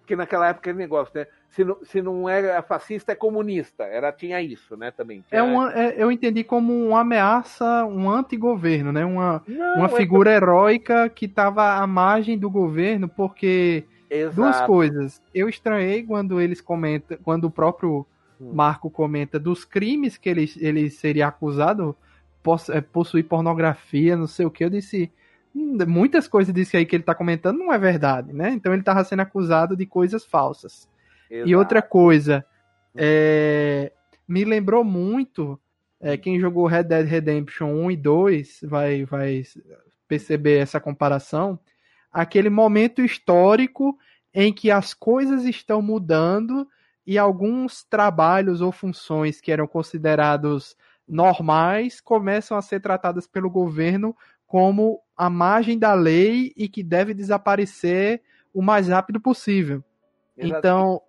Porque naquela época era negócio, né? Se não, se não era fascista, é comunista. Era, tinha isso, né, também. Tinha... É uma, é, eu entendi como uma ameaça, um antigoverno, né? Uma, não, uma é figura é... heróica que estava à margem do governo, porque Exato. Duas coisas. Eu estranhei quando eles comentam, quando o próprio hum. Marco comenta dos crimes que ele, ele seria acusado, é, possuir pornografia, não sei o que. Eu disse, hum, muitas coisas disso aí que ele está comentando não é verdade, né? Então ele estava sendo acusado de coisas falsas. Exato. E outra coisa, é, me lembrou muito, é, quem jogou Red Dead Redemption 1 e 2 vai, vai perceber essa comparação aquele momento histórico em que as coisas estão mudando e alguns trabalhos ou funções que eram considerados normais começam a ser tratadas pelo governo como a margem da lei e que deve desaparecer o mais rápido possível. Exatamente. Então,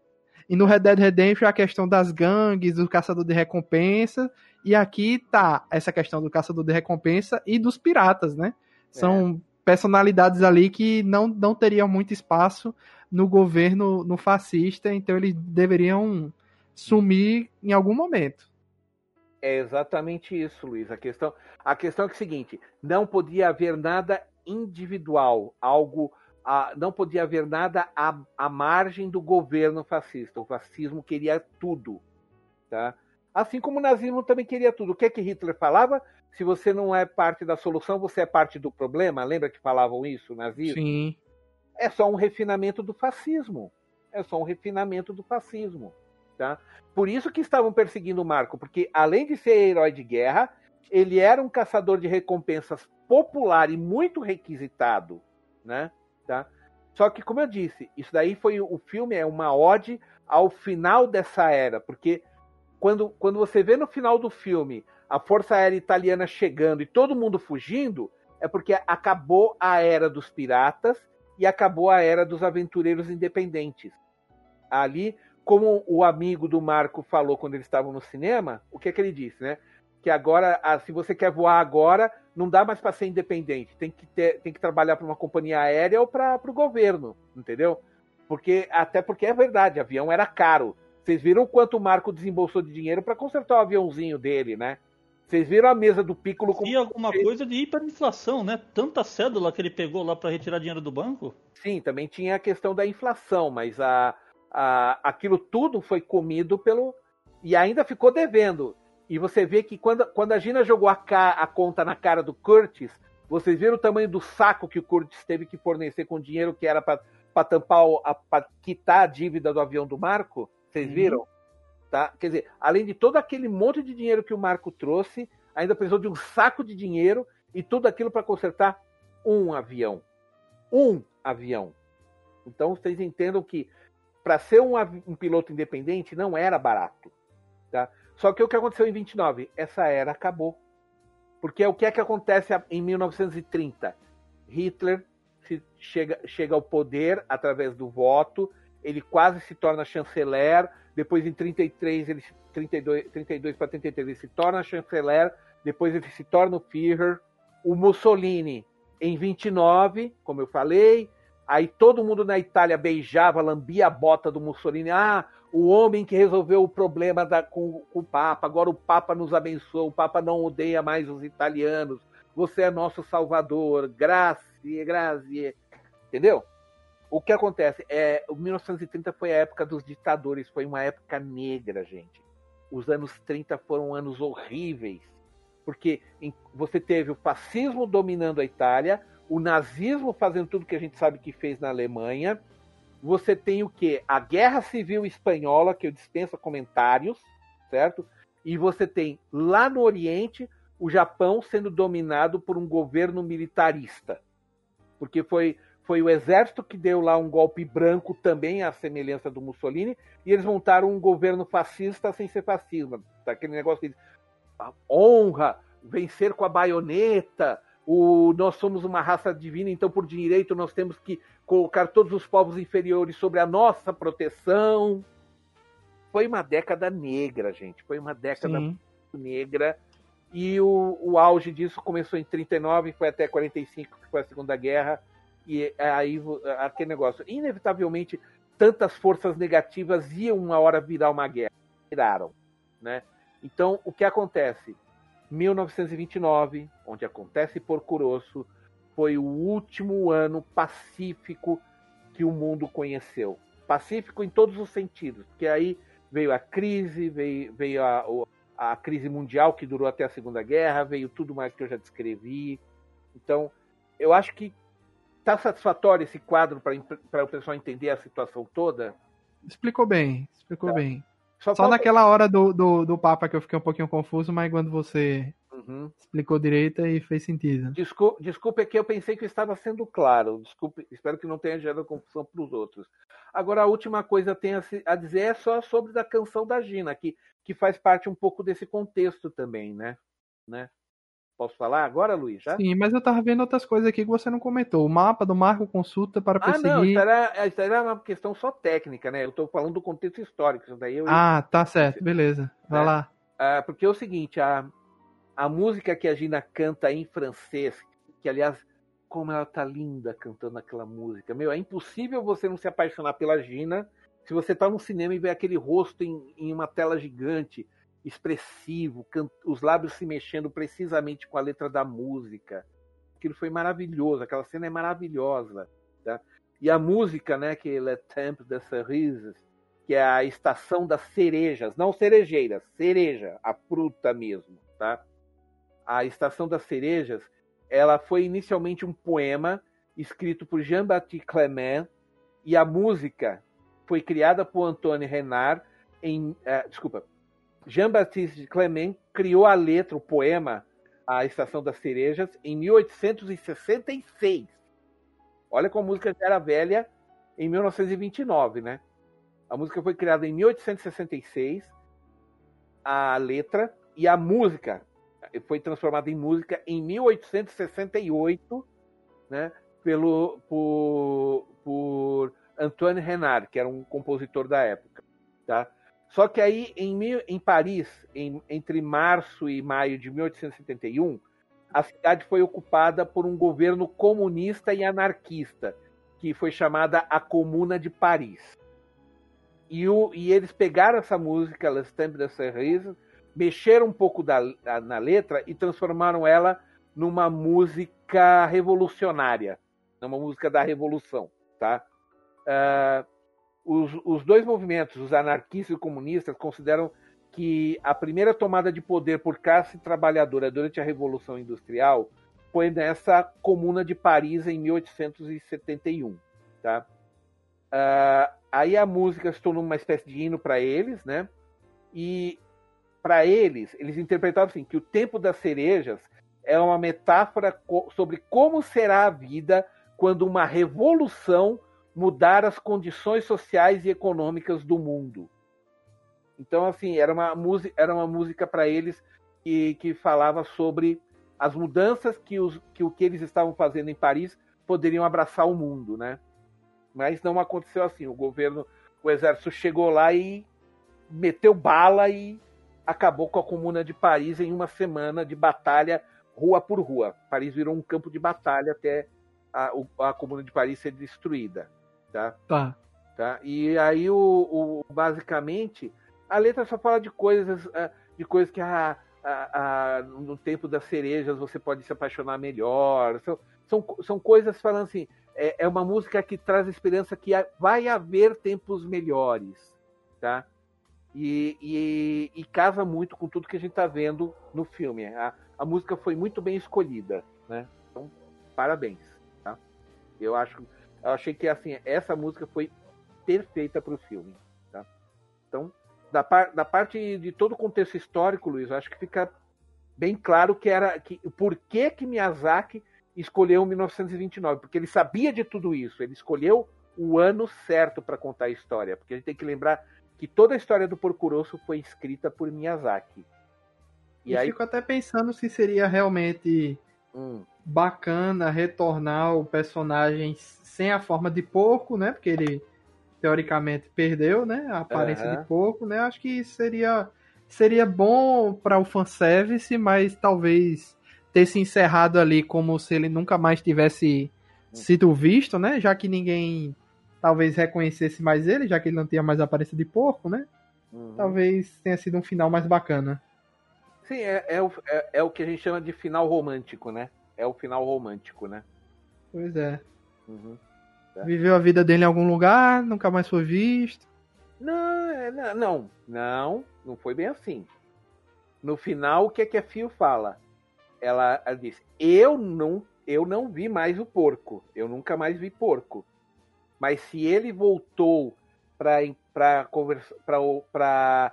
e no Red Dead Redemption a questão das gangues, do caçador de recompensa, e aqui tá essa questão do caçador de recompensa e dos piratas, né? São é personalidades ali que não, não teriam muito espaço no governo no fascista, então eles deveriam sumir em algum momento. É exatamente isso, Luiz. A questão, a questão é, que é seguinte: não podia haver nada individual, algo a, não podia haver nada à, à margem do governo fascista. O fascismo queria tudo. Tá? Assim como o nazismo também queria tudo. O que é que Hitler falava? Se você não é parte da solução, você é parte do problema. Lembra que falavam isso, nazismo? Sim. É só um refinamento do fascismo. É só um refinamento do fascismo. Tá? Por isso que estavam perseguindo o Marco, porque além de ser herói de guerra, ele era um caçador de recompensas popular e muito requisitado, né? Tá? Só que, como eu disse, isso daí foi o filme é uma ode ao final dessa era, porque quando, quando você vê no final do filme a Força Aérea Italiana chegando e todo mundo fugindo, é porque acabou a era dos piratas e acabou a era dos aventureiros independentes. Ali, como o amigo do Marco falou quando eles estavam no cinema, o que é que ele disse, né? Que agora, ah, se você quer voar agora, não dá mais para ser independente. Tem que, ter, tem que trabalhar para uma companhia aérea ou para o governo, entendeu? Porque até porque é verdade, avião era caro. Vocês viram quanto o Marco desembolsou de dinheiro para consertar o aviãozinho dele, né? Vocês viram a mesa do Piccolo com. E alguma coisa de hiperinflação, né? Tanta cédula que ele pegou lá para retirar dinheiro do banco? Sim, também tinha a questão da inflação, mas a, a, aquilo tudo foi comido pelo. E ainda ficou devendo. E você vê que quando, quando a Gina jogou a, ca, a conta na cara do Curtis, vocês viram o tamanho do saco que o Curtis teve que fornecer com dinheiro que era para tampar, para quitar a dívida do avião do Marco? Vocês uhum. Tá? Quer dizer, além de todo aquele monte de dinheiro que o Marco trouxe, ainda precisou de um saco de dinheiro e tudo aquilo para consertar um avião. Um avião. Então vocês entendam que para ser um, um, piloto independente não era barato. Tá? Só que o que aconteceu em 29? Essa era acabou. Porque o que é que acontece em 1930? Hitler chega, chega ao poder através do voto, ele quase se torna chanceler, depois em 33, ele 32, 32 para 33 ele se torna chanceler, depois ele se torna o Führer, o Mussolini em 29, como eu falei, aí todo mundo na Itália beijava, lambia a bota do Mussolini, ah, o homem que resolveu o problema da, com, com o Papa, agora o Papa nos abençoa, o Papa não odeia mais os italianos, você é nosso salvador, grazie, grazie, entendeu? O que acontece é, o 1930 foi a época dos ditadores, foi uma época negra, gente. Os anos 30 foram anos horríveis, porque você teve o fascismo dominando a Itália, o nazismo fazendo tudo que a gente sabe que fez na Alemanha. Você tem o que? A Guerra Civil Espanhola, que eu dispenso comentários, certo? E você tem lá no Oriente o Japão sendo dominado por um governo militarista, porque foi foi o exército que deu lá um golpe branco também à semelhança do Mussolini, e eles montaram um governo fascista sem ser fascismo. Aquele negócio de honra, vencer com a baioneta, o, nós somos uma raça divina, então por direito nós temos que colocar todos os povos inferiores sobre a nossa proteção. Foi uma década negra, gente. Foi uma década Sim. negra. E o, o auge disso começou em 39 e foi até 45, que foi a Segunda Guerra e é aí aquele negócio. Inevitavelmente, tantas forças negativas iam uma hora virar uma guerra. Viraram. Né? Então, o que acontece? 1929, onde acontece Porco Rosso, foi o último ano pacífico que o mundo conheceu. Pacífico em todos os sentidos, porque aí veio a crise, veio, veio a, a crise mundial que durou até a Segunda Guerra, veio tudo mais que eu já descrevi. Então, eu acho que Tá satisfatório esse quadro para o pessoal entender a situação toda? Explicou bem, explicou tá. bem. Só, Só naquela hora do, do, do Papa que eu fiquei um pouquinho confuso, mas quando você uhum. explicou direito e fez sentido. Desculpe, desculpe, é que eu pensei que eu estava sendo claro. Desculpe, espero que não tenha gerado confusão para os outros. Agora, a última coisa que tenho a dizer é só sobre a canção da Gina, que, que faz parte um pouco desse contexto também, né? né? Posso falar agora, Luiz? Já? Sim, mas eu tava vendo outras coisas aqui que você não comentou. O mapa do Marco consulta para perseguir... Ah, não, isso era, isso era uma questão só técnica, né? Eu tô falando do contexto histórico. Isso daí eu... Ah, tá certo, beleza. Vai é. lá. Ah, porque é o seguinte, a, a música que a Gina canta em francês, que aliás, como ela tá linda cantando aquela música. Meu, é impossível você não se apaixonar pela Gina se você tá no cinema e vê aquele rosto em, em uma tela gigante expressivo, os lábios se mexendo precisamente com a letra da música. Aquilo foi maravilhoso, aquela cena é maravilhosa. Tá? E a música, né, que é Le Temple des Cerises, que é a estação das cerejas, não cerejeiras, cereja, a fruta mesmo, tá? A estação das cerejas, ela foi inicialmente um poema escrito por Jean-Baptiste Clement e a música foi criada por Antoine Renard em, uh, desculpa, Jean-Baptiste Clement criou a letra, o poema A Estação das Cerejas em 1866. Olha como a música já era velha em 1929, né? A música foi criada em 1866, a letra e a música foi transformada em música em 1868, né? Pelo por, por Antoine Renard, que era um compositor da época, tá? Só que aí em, em Paris, em, entre março e maio de 1871, a cidade foi ocupada por um governo comunista e anarquista, que foi chamada a Comuna de Paris. E, o, e eles pegaram essa música, Les Temps de Cerise, mexeram um pouco da, na letra e transformaram ela numa música revolucionária, numa música da revolução, tá? Uh, os, os dois movimentos, os anarquistas e os comunistas, consideram que a primeira tomada de poder por classe trabalhadora durante a Revolução Industrial foi nessa Comuna de Paris em 1871. Tá? Uh, aí a música se tornou uma espécie de hino para eles, né? E para eles, eles interpretavam assim que o tempo das cerejas é uma metáfora sobre como será a vida quando uma revolução mudar as condições sociais e econômicas do mundo. Então, assim, era uma música, era uma música para eles que, que falava sobre as mudanças que, os, que o que eles estavam fazendo em Paris poderiam abraçar o mundo, né? Mas não aconteceu assim. O governo, o exército chegou lá e meteu bala e acabou com a comuna de Paris em uma semana de batalha rua por rua. Paris virou um campo de batalha até a, a comuna de Paris ser destruída. Tá? Tá. tá? E aí, o, o, basicamente, a letra só fala de coisas, ah, de coisas que a, a, a, no tempo das cerejas você pode se apaixonar melhor. São, são, são coisas falando assim. É, é uma música que traz esperança que vai haver tempos melhores. Tá? E, e, e, casa muito com tudo que a gente está vendo no filme. A, a, música foi muito bem escolhida, né? Então, parabéns. Tá? Eu acho eu achei que assim, essa música foi perfeita para o filme. Tá? Então, da, par, da parte de todo o contexto histórico, Luiz, eu acho que fica bem claro que era que por que, que Miyazaki escolheu 1929, porque ele sabia de tudo isso, ele escolheu o ano certo para contar a história, porque a gente tem que lembrar que toda a história do Porco Rosso foi escrita por Miyazaki. E, e aí... fico até pensando se seria realmente hum. bacana retornar o personagem sem a forma de porco, né? Porque ele teoricamente perdeu, né? A aparência uhum. de porco, né? Acho que seria seria bom para o fanservice, mas talvez ter se encerrado ali como se ele nunca mais tivesse sido visto, né? Já que ninguém talvez reconhecesse mais ele, já que ele não tinha mais a aparência de porco, né? Uhum. Talvez tenha sido um final mais bacana. Sim, é, é, o, é, é, o que a gente chama de final romântico, né? É o final romântico, né? Pois é. Uhum. Tá? Viveu a vida dele em algum lugar, nunca mais foi visto. Não, é, não, não, não foi bem assim. No final, o que é que a Fio fala? Ela, ela diz: eu não, eu não vi mais o porco. Eu nunca mais vi porco. Mas se ele voltou para para conversar para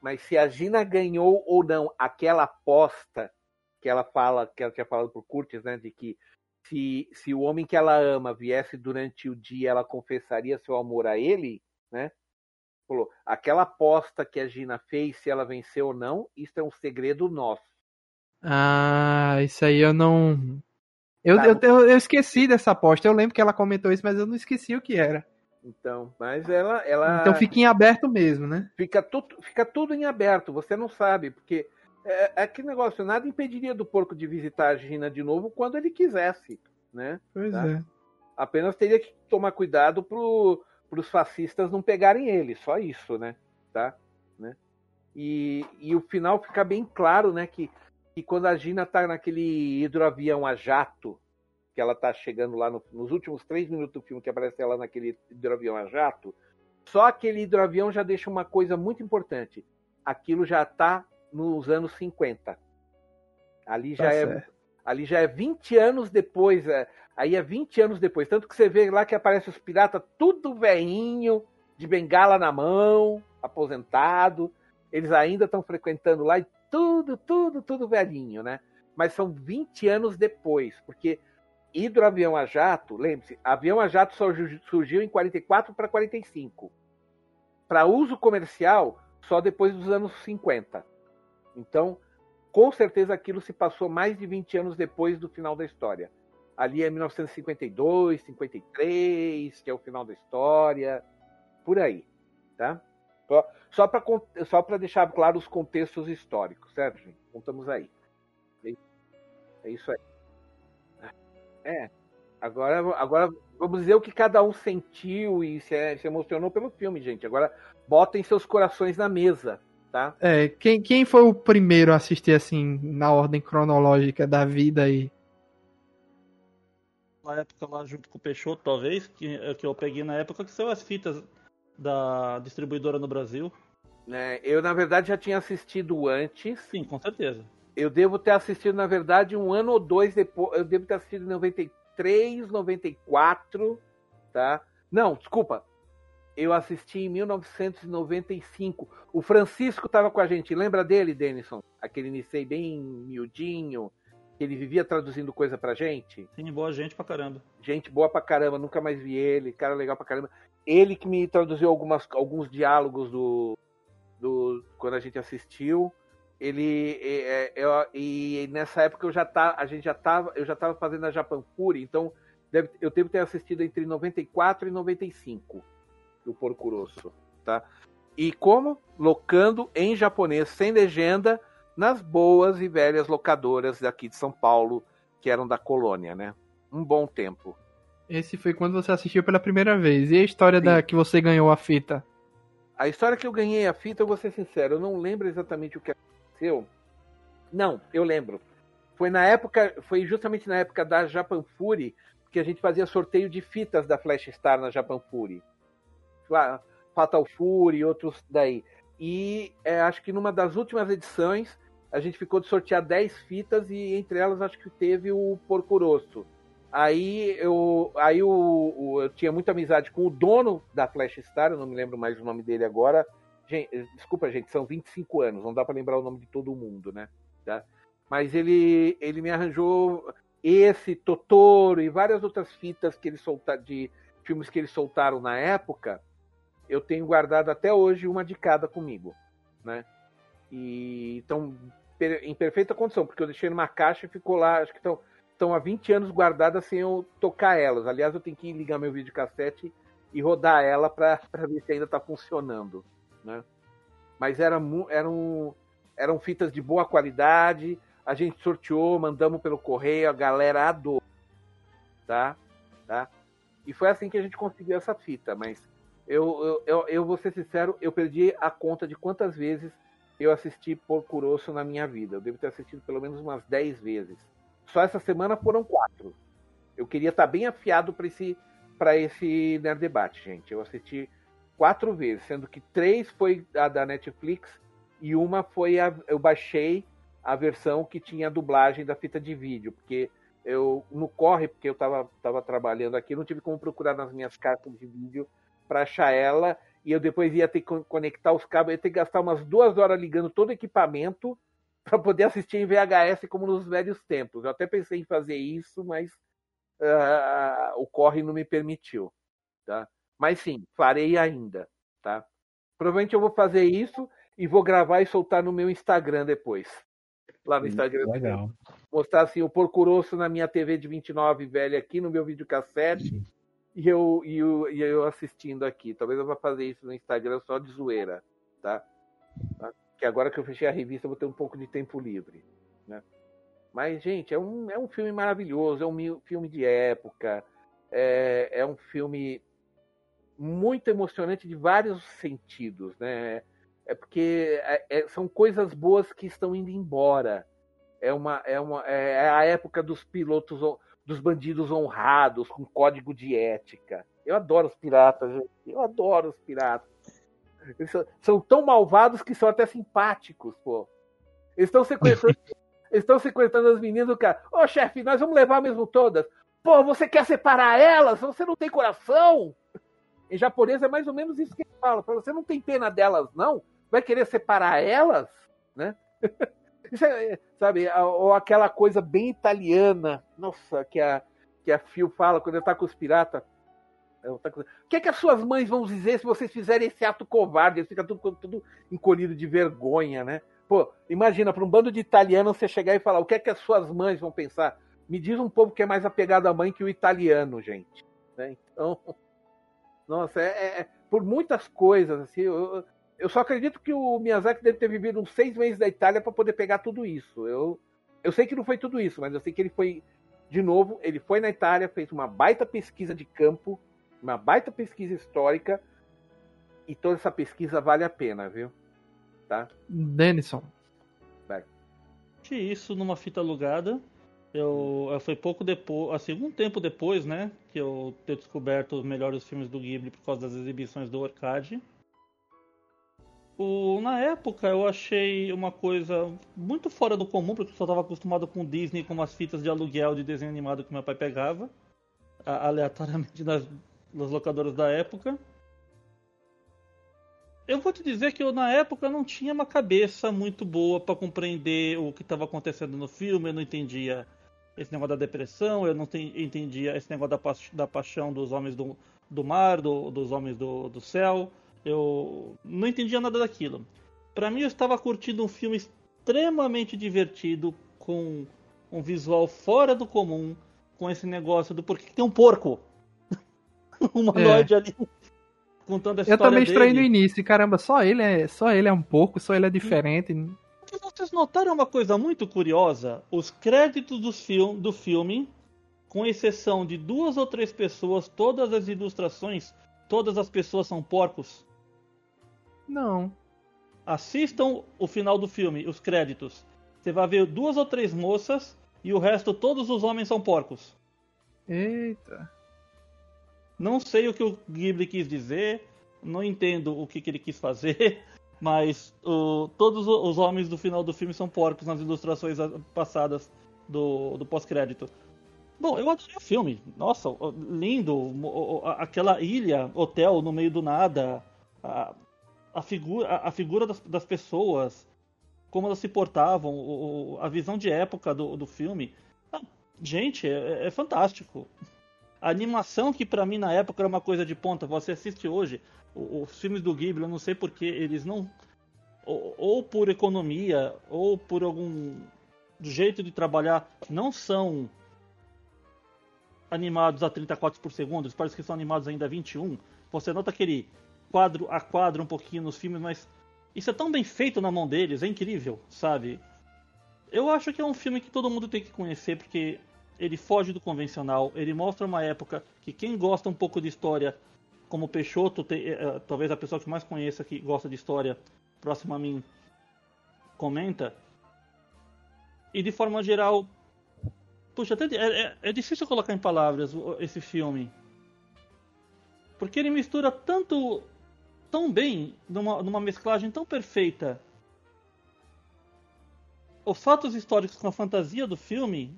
mas se a Gina ganhou ou não aquela aposta que ela fala que ela tinha falado por Curtis, né, de que se, se o homem que ela ama viesse durante o dia, ela confessaria seu amor a ele, né? Falou, aquela aposta que a Gina fez, se ela venceu ou não, isso é um segredo nosso. Ah, isso aí eu não. Eu, tá. eu, eu, eu, esqueci dessa aposta. Eu lembro que ela comentou isso, mas eu não esqueci o que era. Então, mas ela. ela... Então fica em aberto mesmo, né? Fica, tu, fica tudo em aberto, você não sabe, porque é, é aquele negócio, nada impediria do porco de visitar a Gina de novo quando ele quisesse, né? Pois tá? é. Apenas teria que tomar cuidado para os fascistas não pegarem ele, só isso, né? Tá? Né? E, e o final fica bem claro, né? Que, que quando a Gina está naquele hidroavião a jato, que ela tá chegando lá no, nos últimos três minutos do filme que aparece ela naquele hidroavião a jato, só aquele hidroavião já deixa uma coisa muito importante. Aquilo já está nos anos 50. Ali já, tá é, ali já é 20 anos depois. É, aí é 20 anos depois. Tanto que você vê lá que aparece os piratas tudo veinho, de bengala na mão, aposentado. Eles ainda estão frequentando lá e tudo, tudo, tudo velhinho, né? Mas são 20 anos depois, porque hidroavião a jato, lembre-se, avião a jato surgiu em 44 para 45. Para uso comercial, só depois dos anos 50. Então, com certeza aquilo se passou mais de 20 anos depois do final da história. Ali é 1952, 53, que é o final da história, por aí, tá? Só para só para deixar claro os contextos históricos, certo, gente? Contamos aí. É isso aí. É. Agora, agora vamos dizer o que cada um sentiu e se, se emocionou pelo filme, gente. Agora botem seus corações na mesa, tá? É, quem, quem foi o primeiro a assistir assim na ordem cronológica da vida aí? Na época lá junto com o Peixoto, talvez, que, que eu peguei na época que saiu as fitas da distribuidora no Brasil. É, eu, na verdade, já tinha assistido antes. Sim, com certeza. Eu devo ter assistido, na verdade, um ano ou dois depois. Eu devo ter assistido em 93, 94, tá? Não, desculpa. Eu assisti em 1995. O Francisco estava com a gente. Lembra dele, Denison? Aquele Nisei bem miudinho, que ele vivia traduzindo coisa pra gente. Sim, boa gente pra caramba. Gente boa pra caramba, nunca mais vi ele, cara legal pra caramba. Ele que me traduziu algumas, alguns diálogos do, do quando a gente assistiu ele é, é, e nessa época eu já tá, a gente já tava, eu já estava fazendo a Japan Fury, então deve, eu devo ter assistido entre 94 e 95 o Porco Rosso, tá? E como locando em japonês sem legenda nas boas e velhas locadoras daqui de São Paulo, que eram da colônia, né? Um bom tempo. Esse foi quando você assistiu pela primeira vez. E a história Sim. da que você ganhou a fita? A história que eu ganhei a fita, eu vou ser sincero, eu não lembro exatamente o que aconteceu? Não, eu lembro. Foi na época, foi justamente na época da Japan Fury que a gente fazia sorteio de fitas da Flash Star na Japan Fury. Fatal Fury e outros daí. E é, acho que numa das últimas edições a gente ficou de sortear 10 fitas e entre elas acho que teve o Porco Rosso. Aí eu, aí o, eu tinha muita amizade com o dono da Flash Star, eu não me lembro mais o nome dele agora, Gente, eh, desculpa, gente, são 25 anos, não dá para lembrar o nome de todo mundo, né? Tá? Mas ele, ele me arranjou esse, Totoro e várias outras fitas que ele solta, de filmes que eles soltaram na época. Eu tenho guardado até hoje uma de cada comigo, né? E estão em perfeita condição, porque eu deixei numa caixa e ficou lá, acho que estão estão há 20 anos guardadas sem eu tocar elas. Aliás, eu tenho que ligar meu videocassete e rodar ela para ver se ainda está funcionando né? Mas era, eram, eram fitas de boa qualidade, a gente sorteou, mandamos pelo correio, a galera adorou, tá? tá? E foi assim que a gente conseguiu essa fita, mas eu, eu, eu, eu vou ser sincero, eu perdi a conta de quantas vezes eu assisti Porco Rosso na minha vida. Eu devo ter assistido pelo menos umas 10 vezes. Só essa semana foram quatro. Eu queria estar bem afiado para esse, pra esse Nerd Debate, gente. Eu assisti quatro vezes, sendo que três foi a da Netflix e uma foi a. Eu baixei a versão que tinha a dublagem da fita de vídeo, porque eu no corre, porque eu estava tava trabalhando aqui, não tive como procurar nas minhas cartas de vídeo para achar ela, e eu depois ia ter que conectar os cabos, ia ter que gastar umas duas horas ligando todo o equipamento *laughs* para poder assistir em VHS como nos velhos tempos. Eu até pensei em fazer isso, mas uh, o corre não me permitiu. Tá? Mas sim, farei ainda, tá? Provavelmente eu vou fazer isso e vou gravar e soltar no meu Instagram depois. Lá no hum, Instagram. Legal. Mostrar assim o porco rosso na minha TV de 29 velha aqui no meu videocassete e eu, e, eu, e eu assistindo aqui. Talvez eu vá fazer isso no Instagram só de zoeira, tá? tá? Que agora que eu fechei a revista eu vou ter um pouco de tempo livre, né? Mas, gente, é um, é um filme maravilhoso, é um filme de época, é, é um filme muito emocionante de vários sentidos, né? É porque é, é, são coisas boas que estão indo embora. É uma, é uma, é, é a época dos pilotos dos bandidos honrados, com código de ética. Eu adoro os piratas, gente. Eu adoro os piratas. Eles são, são tão malvados que são até simpáticos, pô. Eles estão sequestrando, *laughs* estão sequestrando as meninas do cara. Ô, chefe, nós vamos levar mesmo todas. Pô, você quer separar elas? Você não tem coração? Em japonês é mais ou menos isso que ele fala. Você não tem pena delas, não? Vai querer separar elas? Né? *laughs* Isso é, sabe, ou aquela coisa bem italiana, nossa, que a, que a Phil fala quando ele tá com os piratas. É o que, é que as suas mães vão dizer se vocês fizerem esse ato covarde? Eles ficam tudo, tudo encolhido de vergonha, né? Pô, imagina, para um bando de italianos você chegar e falar o que é que as suas mães vão pensar? Me diz um povo que é mais apegado à mãe que o italiano, gente. Né? Então, *laughs* nossa, é, é, é por muitas coisas, assim, eu, eu só acredito que o Miyazaki deve ter vivido uns seis meses da Itália para poder pegar tudo isso. Eu, eu sei que não foi tudo isso, mas eu sei que ele foi, de novo, ele foi na Itália, fez uma baita pesquisa de campo, uma baita pesquisa histórica, e toda essa pesquisa vale a pena, viu? Tá? Denison. Vai. Isso numa fita alugada. Eu, foi pouco depois, assim, algum tempo depois, né, que eu ter descoberto os melhores filmes do Ghibli por causa das exibições do Arcade. O, na época eu achei uma coisa muito fora do comum, porque eu só estava acostumado com Disney, com umas fitas de aluguel de desenho animado que meu pai pegava, aleatoriamente *laughs* nas, nas locadoras da época. Eu vou te dizer que eu na época não tinha uma cabeça muito boa para compreender o que estava acontecendo no filme, eu não entendia esse negócio da depressão, eu não entendia esse negócio da, pa da paixão dos homens do, do mar, do, dos homens do, do céu. Eu não entendia nada daquilo. Para mim, eu estava curtindo um filme extremamente divertido, com um visual fora do comum, com esse negócio do porquê tem um porco. *laughs* um humanoide é. ali contando a história Eu também estranhei no início, caramba, só ele é, só ele é um porco, só ele é diferente. Vocês notaram uma coisa muito curiosa? Os créditos do, film, do filme, com exceção de duas ou três pessoas, todas as ilustrações, todas as pessoas são porcos. Não. Assistam o final do filme, os créditos. Você vai ver duas ou três moças e o resto, todos os homens são porcos. Eita. Não sei o que o Ghibli quis dizer, não entendo o que, que ele quis fazer, *laughs* mas o, todos os homens do final do filme são porcos nas ilustrações passadas do, do pós-crédito. Bom, eu adorei o filme. Nossa, lindo. Aquela ilha, hotel no meio do nada a figura, a, figura das, das, pessoas, como elas se portavam, o, a visão de época do, do filme. Ah, gente, é, é, fantástico. A animação que para mim na época era uma coisa de ponta, você assiste hoje os filmes do Ghibli, eu não sei porque eles não ou, ou por economia ou por algum jeito de trabalhar não são animados a 30 quadros por segundo, parece que são animados ainda a 21. Você nota aquele quadro a quadro um pouquinho nos filmes, mas isso é tão bem feito na mão deles, é incrível, sabe? Eu acho que é um filme que todo mundo tem que conhecer porque ele foge do convencional, ele mostra uma época que quem gosta um pouco de história, como Peixoto, tem, é, talvez a pessoa que mais conheça que gosta de história, próximo a mim, comenta. E de forma geral, puxa, até, é, é, é difícil colocar em palavras esse filme. Porque ele mistura tanto tão bem, numa, numa mesclagem tão perfeita, os fatos históricos com a fantasia do filme,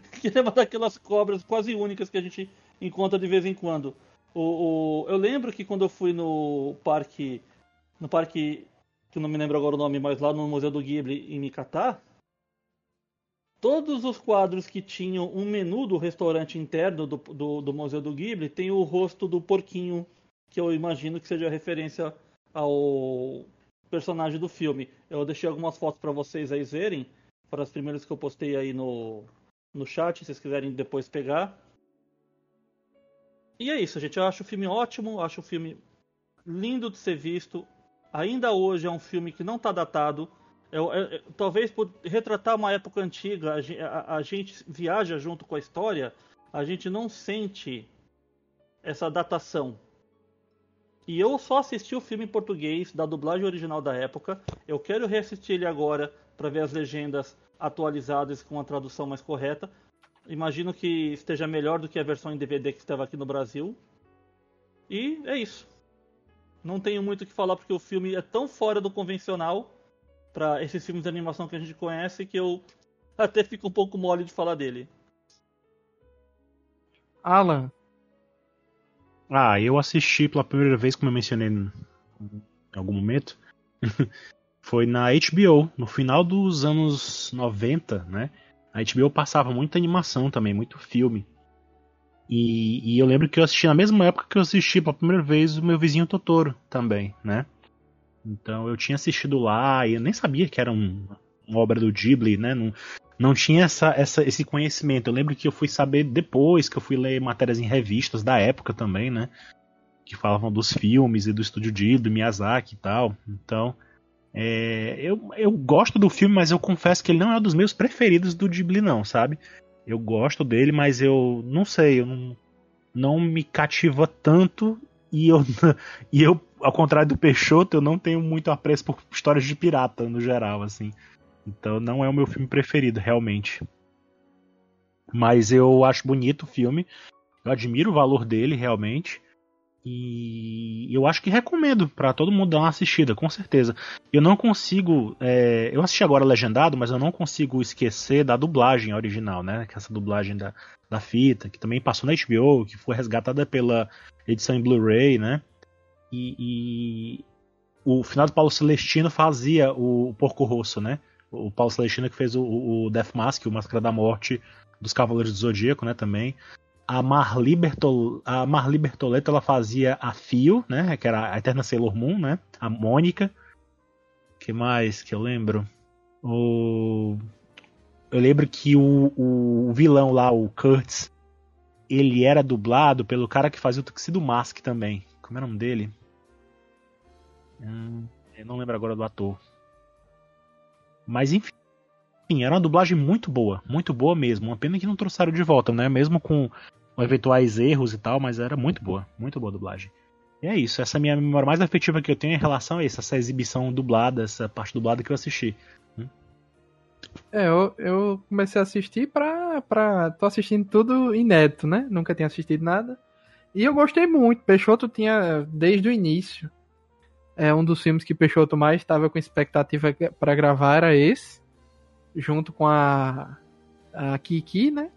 *laughs* que é uma daquelas cobras quase únicas que a gente encontra de vez em quando. O, o, eu lembro que quando eu fui no parque, no parque, que eu não me lembro agora o nome, mas lá no Museu do Ghibli em Mikata, todos os quadros que tinham um menu do restaurante interno do, do, do Museu do Ghibli tem o rosto do porquinho que eu imagino que seja referência ao personagem do filme. Eu deixei algumas fotos para vocês aí verem, para as primeiras que eu postei aí no, no chat, se vocês quiserem depois pegar. E é isso, gente. Eu acho o filme ótimo, acho o filme lindo de ser visto. Ainda hoje é um filme que não está datado. Eu, eu, eu, talvez por retratar uma época antiga, a, a, a gente viaja junto com a história, a gente não sente essa datação. E eu só assisti o filme em português, da dublagem original da época. Eu quero reassistir ele agora para ver as legendas atualizadas com a tradução mais correta. Imagino que esteja melhor do que a versão em DVD que estava aqui no Brasil. E é isso. Não tenho muito o que falar porque o filme é tão fora do convencional para esses filmes de animação que a gente conhece que eu até fico um pouco mole de falar dele. Alan. Ah, eu assisti pela primeira vez, como eu mencionei em algum momento. *laughs* Foi na HBO, no final dos anos 90, né? A HBO passava muita animação também, muito filme. E, e, eu lembro que eu assisti na mesma época que eu assisti pela primeira vez o meu vizinho Totoro também, né? Então eu tinha assistido lá e eu nem sabia que era um, uma obra do Ghibli, né? Não, não tinha essa, essa, esse conhecimento. Eu lembro que eu fui saber depois que eu fui ler matérias em revistas da época também, né? Que falavam dos filmes e do estúdio Ghibli, Miyazaki e tal. Então, é, eu, eu gosto do filme, mas eu confesso que ele não é um dos meus preferidos do Ghibli, não, sabe? Eu gosto dele, mas eu não sei, eu não, não me cativa tanto e eu, *laughs* e eu, ao contrário do Peixoto, eu não tenho muito apreço por histórias de pirata no geral, assim. Então não é o meu filme preferido, realmente. Mas eu acho bonito o filme. Eu admiro o valor dele, realmente. E eu acho que recomendo para todo mundo dar uma assistida, com certeza. Eu não consigo. É... eu assisti agora legendado, mas eu não consigo esquecer da dublagem original, né? Que é essa dublagem da, da fita, que também passou na HBO, que foi resgatada pela edição em Blu-ray, né? E, e, o final do Paulo Celestino fazia o Porco Rosso, né? o Paulo Celestino que fez o, o Death Mask, o Máscara da Morte dos Cavaleiros do Zodíaco, né, também. A Marli, Bertol... a Marli Bertoletto, ela fazia a Fio, né, que era a Eterna Sailor Moon, né, a Mônica. que mais que eu lembro? O... Eu lembro que o, o vilão lá, o Kurtz, ele era dublado pelo cara que fazia o Tuxedo Mask também. Como era o nome dele? Hum, eu não lembro agora do ator. Mas enfim, era uma dublagem muito boa, muito boa mesmo. Uma pena que não trouxeram de volta, né? Mesmo com eventuais erros e tal, mas era muito boa, muito boa a dublagem. E é isso, essa é a minha memória mais afetiva que eu tenho em relação a isso, essa exibição dublada, essa parte dublada que eu assisti. É, eu, eu comecei a assistir pra, pra. tô assistindo tudo inédito, né? Nunca tinha assistido nada. E eu gostei muito. Peixoto tinha desde o início é um dos filmes que Peixoto mais estava com expectativa para gravar era esse, junto com a, a Kiki, né?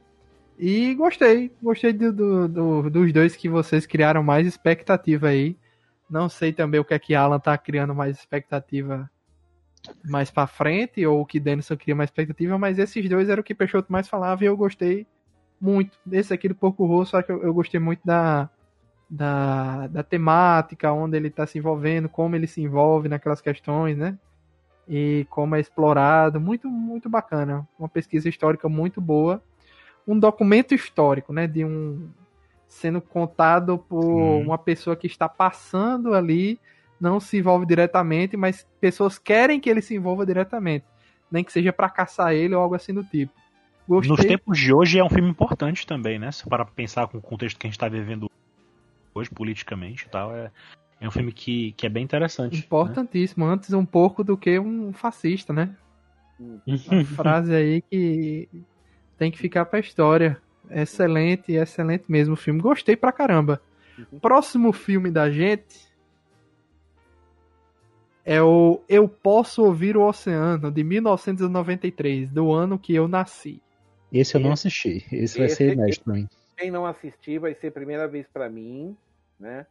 E gostei, gostei do, do, do, dos dois que vocês criaram mais expectativa aí. Não sei também o que é que Alan tá criando mais expectativa mais para frente, ou o que Denison cria mais expectativa, mas esses dois eram o que Peixoto mais falava e eu gostei muito. Esse aqui do Porco Rosso, acho que eu, eu gostei muito da, da, da temática, onde ele está se envolvendo, como ele se envolve naquelas questões, né? E como é explorado, muito, muito bacana. Uma pesquisa histórica muito boa. Um documento histórico, né? De um. sendo contado por Sim. uma pessoa que está passando ali, não se envolve diretamente, mas pessoas querem que ele se envolva diretamente. Nem que seja para caçar ele ou algo assim do tipo. Gostei. Nos tempos de hoje é um filme importante também, né? Se para pensar com o contexto que a gente está vivendo hoje, politicamente e tal, é, é um filme que, que é bem interessante. Né? Importantíssimo, né? antes um pouco do que um fascista, né? Uma *laughs* frase aí que tem que ficar pra história. Excelente, excelente mesmo o filme. Gostei pra caramba. Uhum. Próximo filme da gente é o Eu Posso Ouvir o Oceano, de 1993, do ano que eu nasci. Esse eu não assisti. Esse, esse vai ser inédito pra mim. Quem não assistir, vai ser a primeira vez para mim né?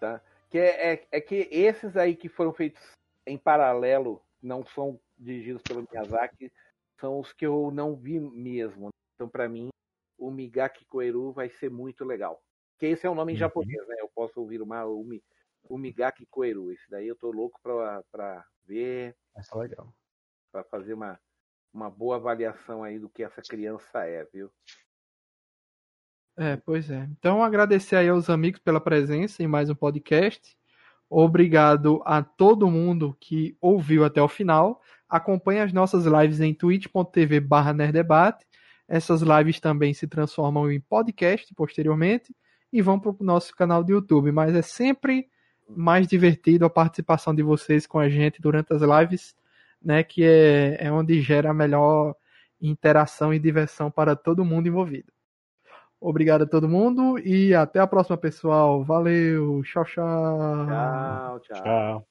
Tá? Que é, é, é, que esses aí que foram feitos em paralelo, não são dirigidos pelo Miyazaki, são os que eu não vi mesmo. Então, para mim, o Migaki Koeru vai ser muito legal. Que esse é o nome em uhum. japonês, né? Eu posso ouvir uma, o, o Migaki Koeru. Esse daí eu tô louco pra, pra ver. Essa é legal. Pra fazer uma, uma boa avaliação aí do que essa criança é, viu? É, pois é. Então, agradecer aí aos amigos pela presença em mais um podcast. Obrigado a todo mundo que ouviu até o final. Acompanhe as nossas lives em twitch.tv barra nerdebate. Essas lives também se transformam em podcast posteriormente e vão para o nosso canal do YouTube. Mas é sempre mais divertido a participação de vocês com a gente durante as lives, né? Que é, é onde gera a melhor interação e diversão para todo mundo envolvido. Obrigado a todo mundo e até a próxima, pessoal. Valeu, tchau, tchau. Tchau, tchau. Tchau.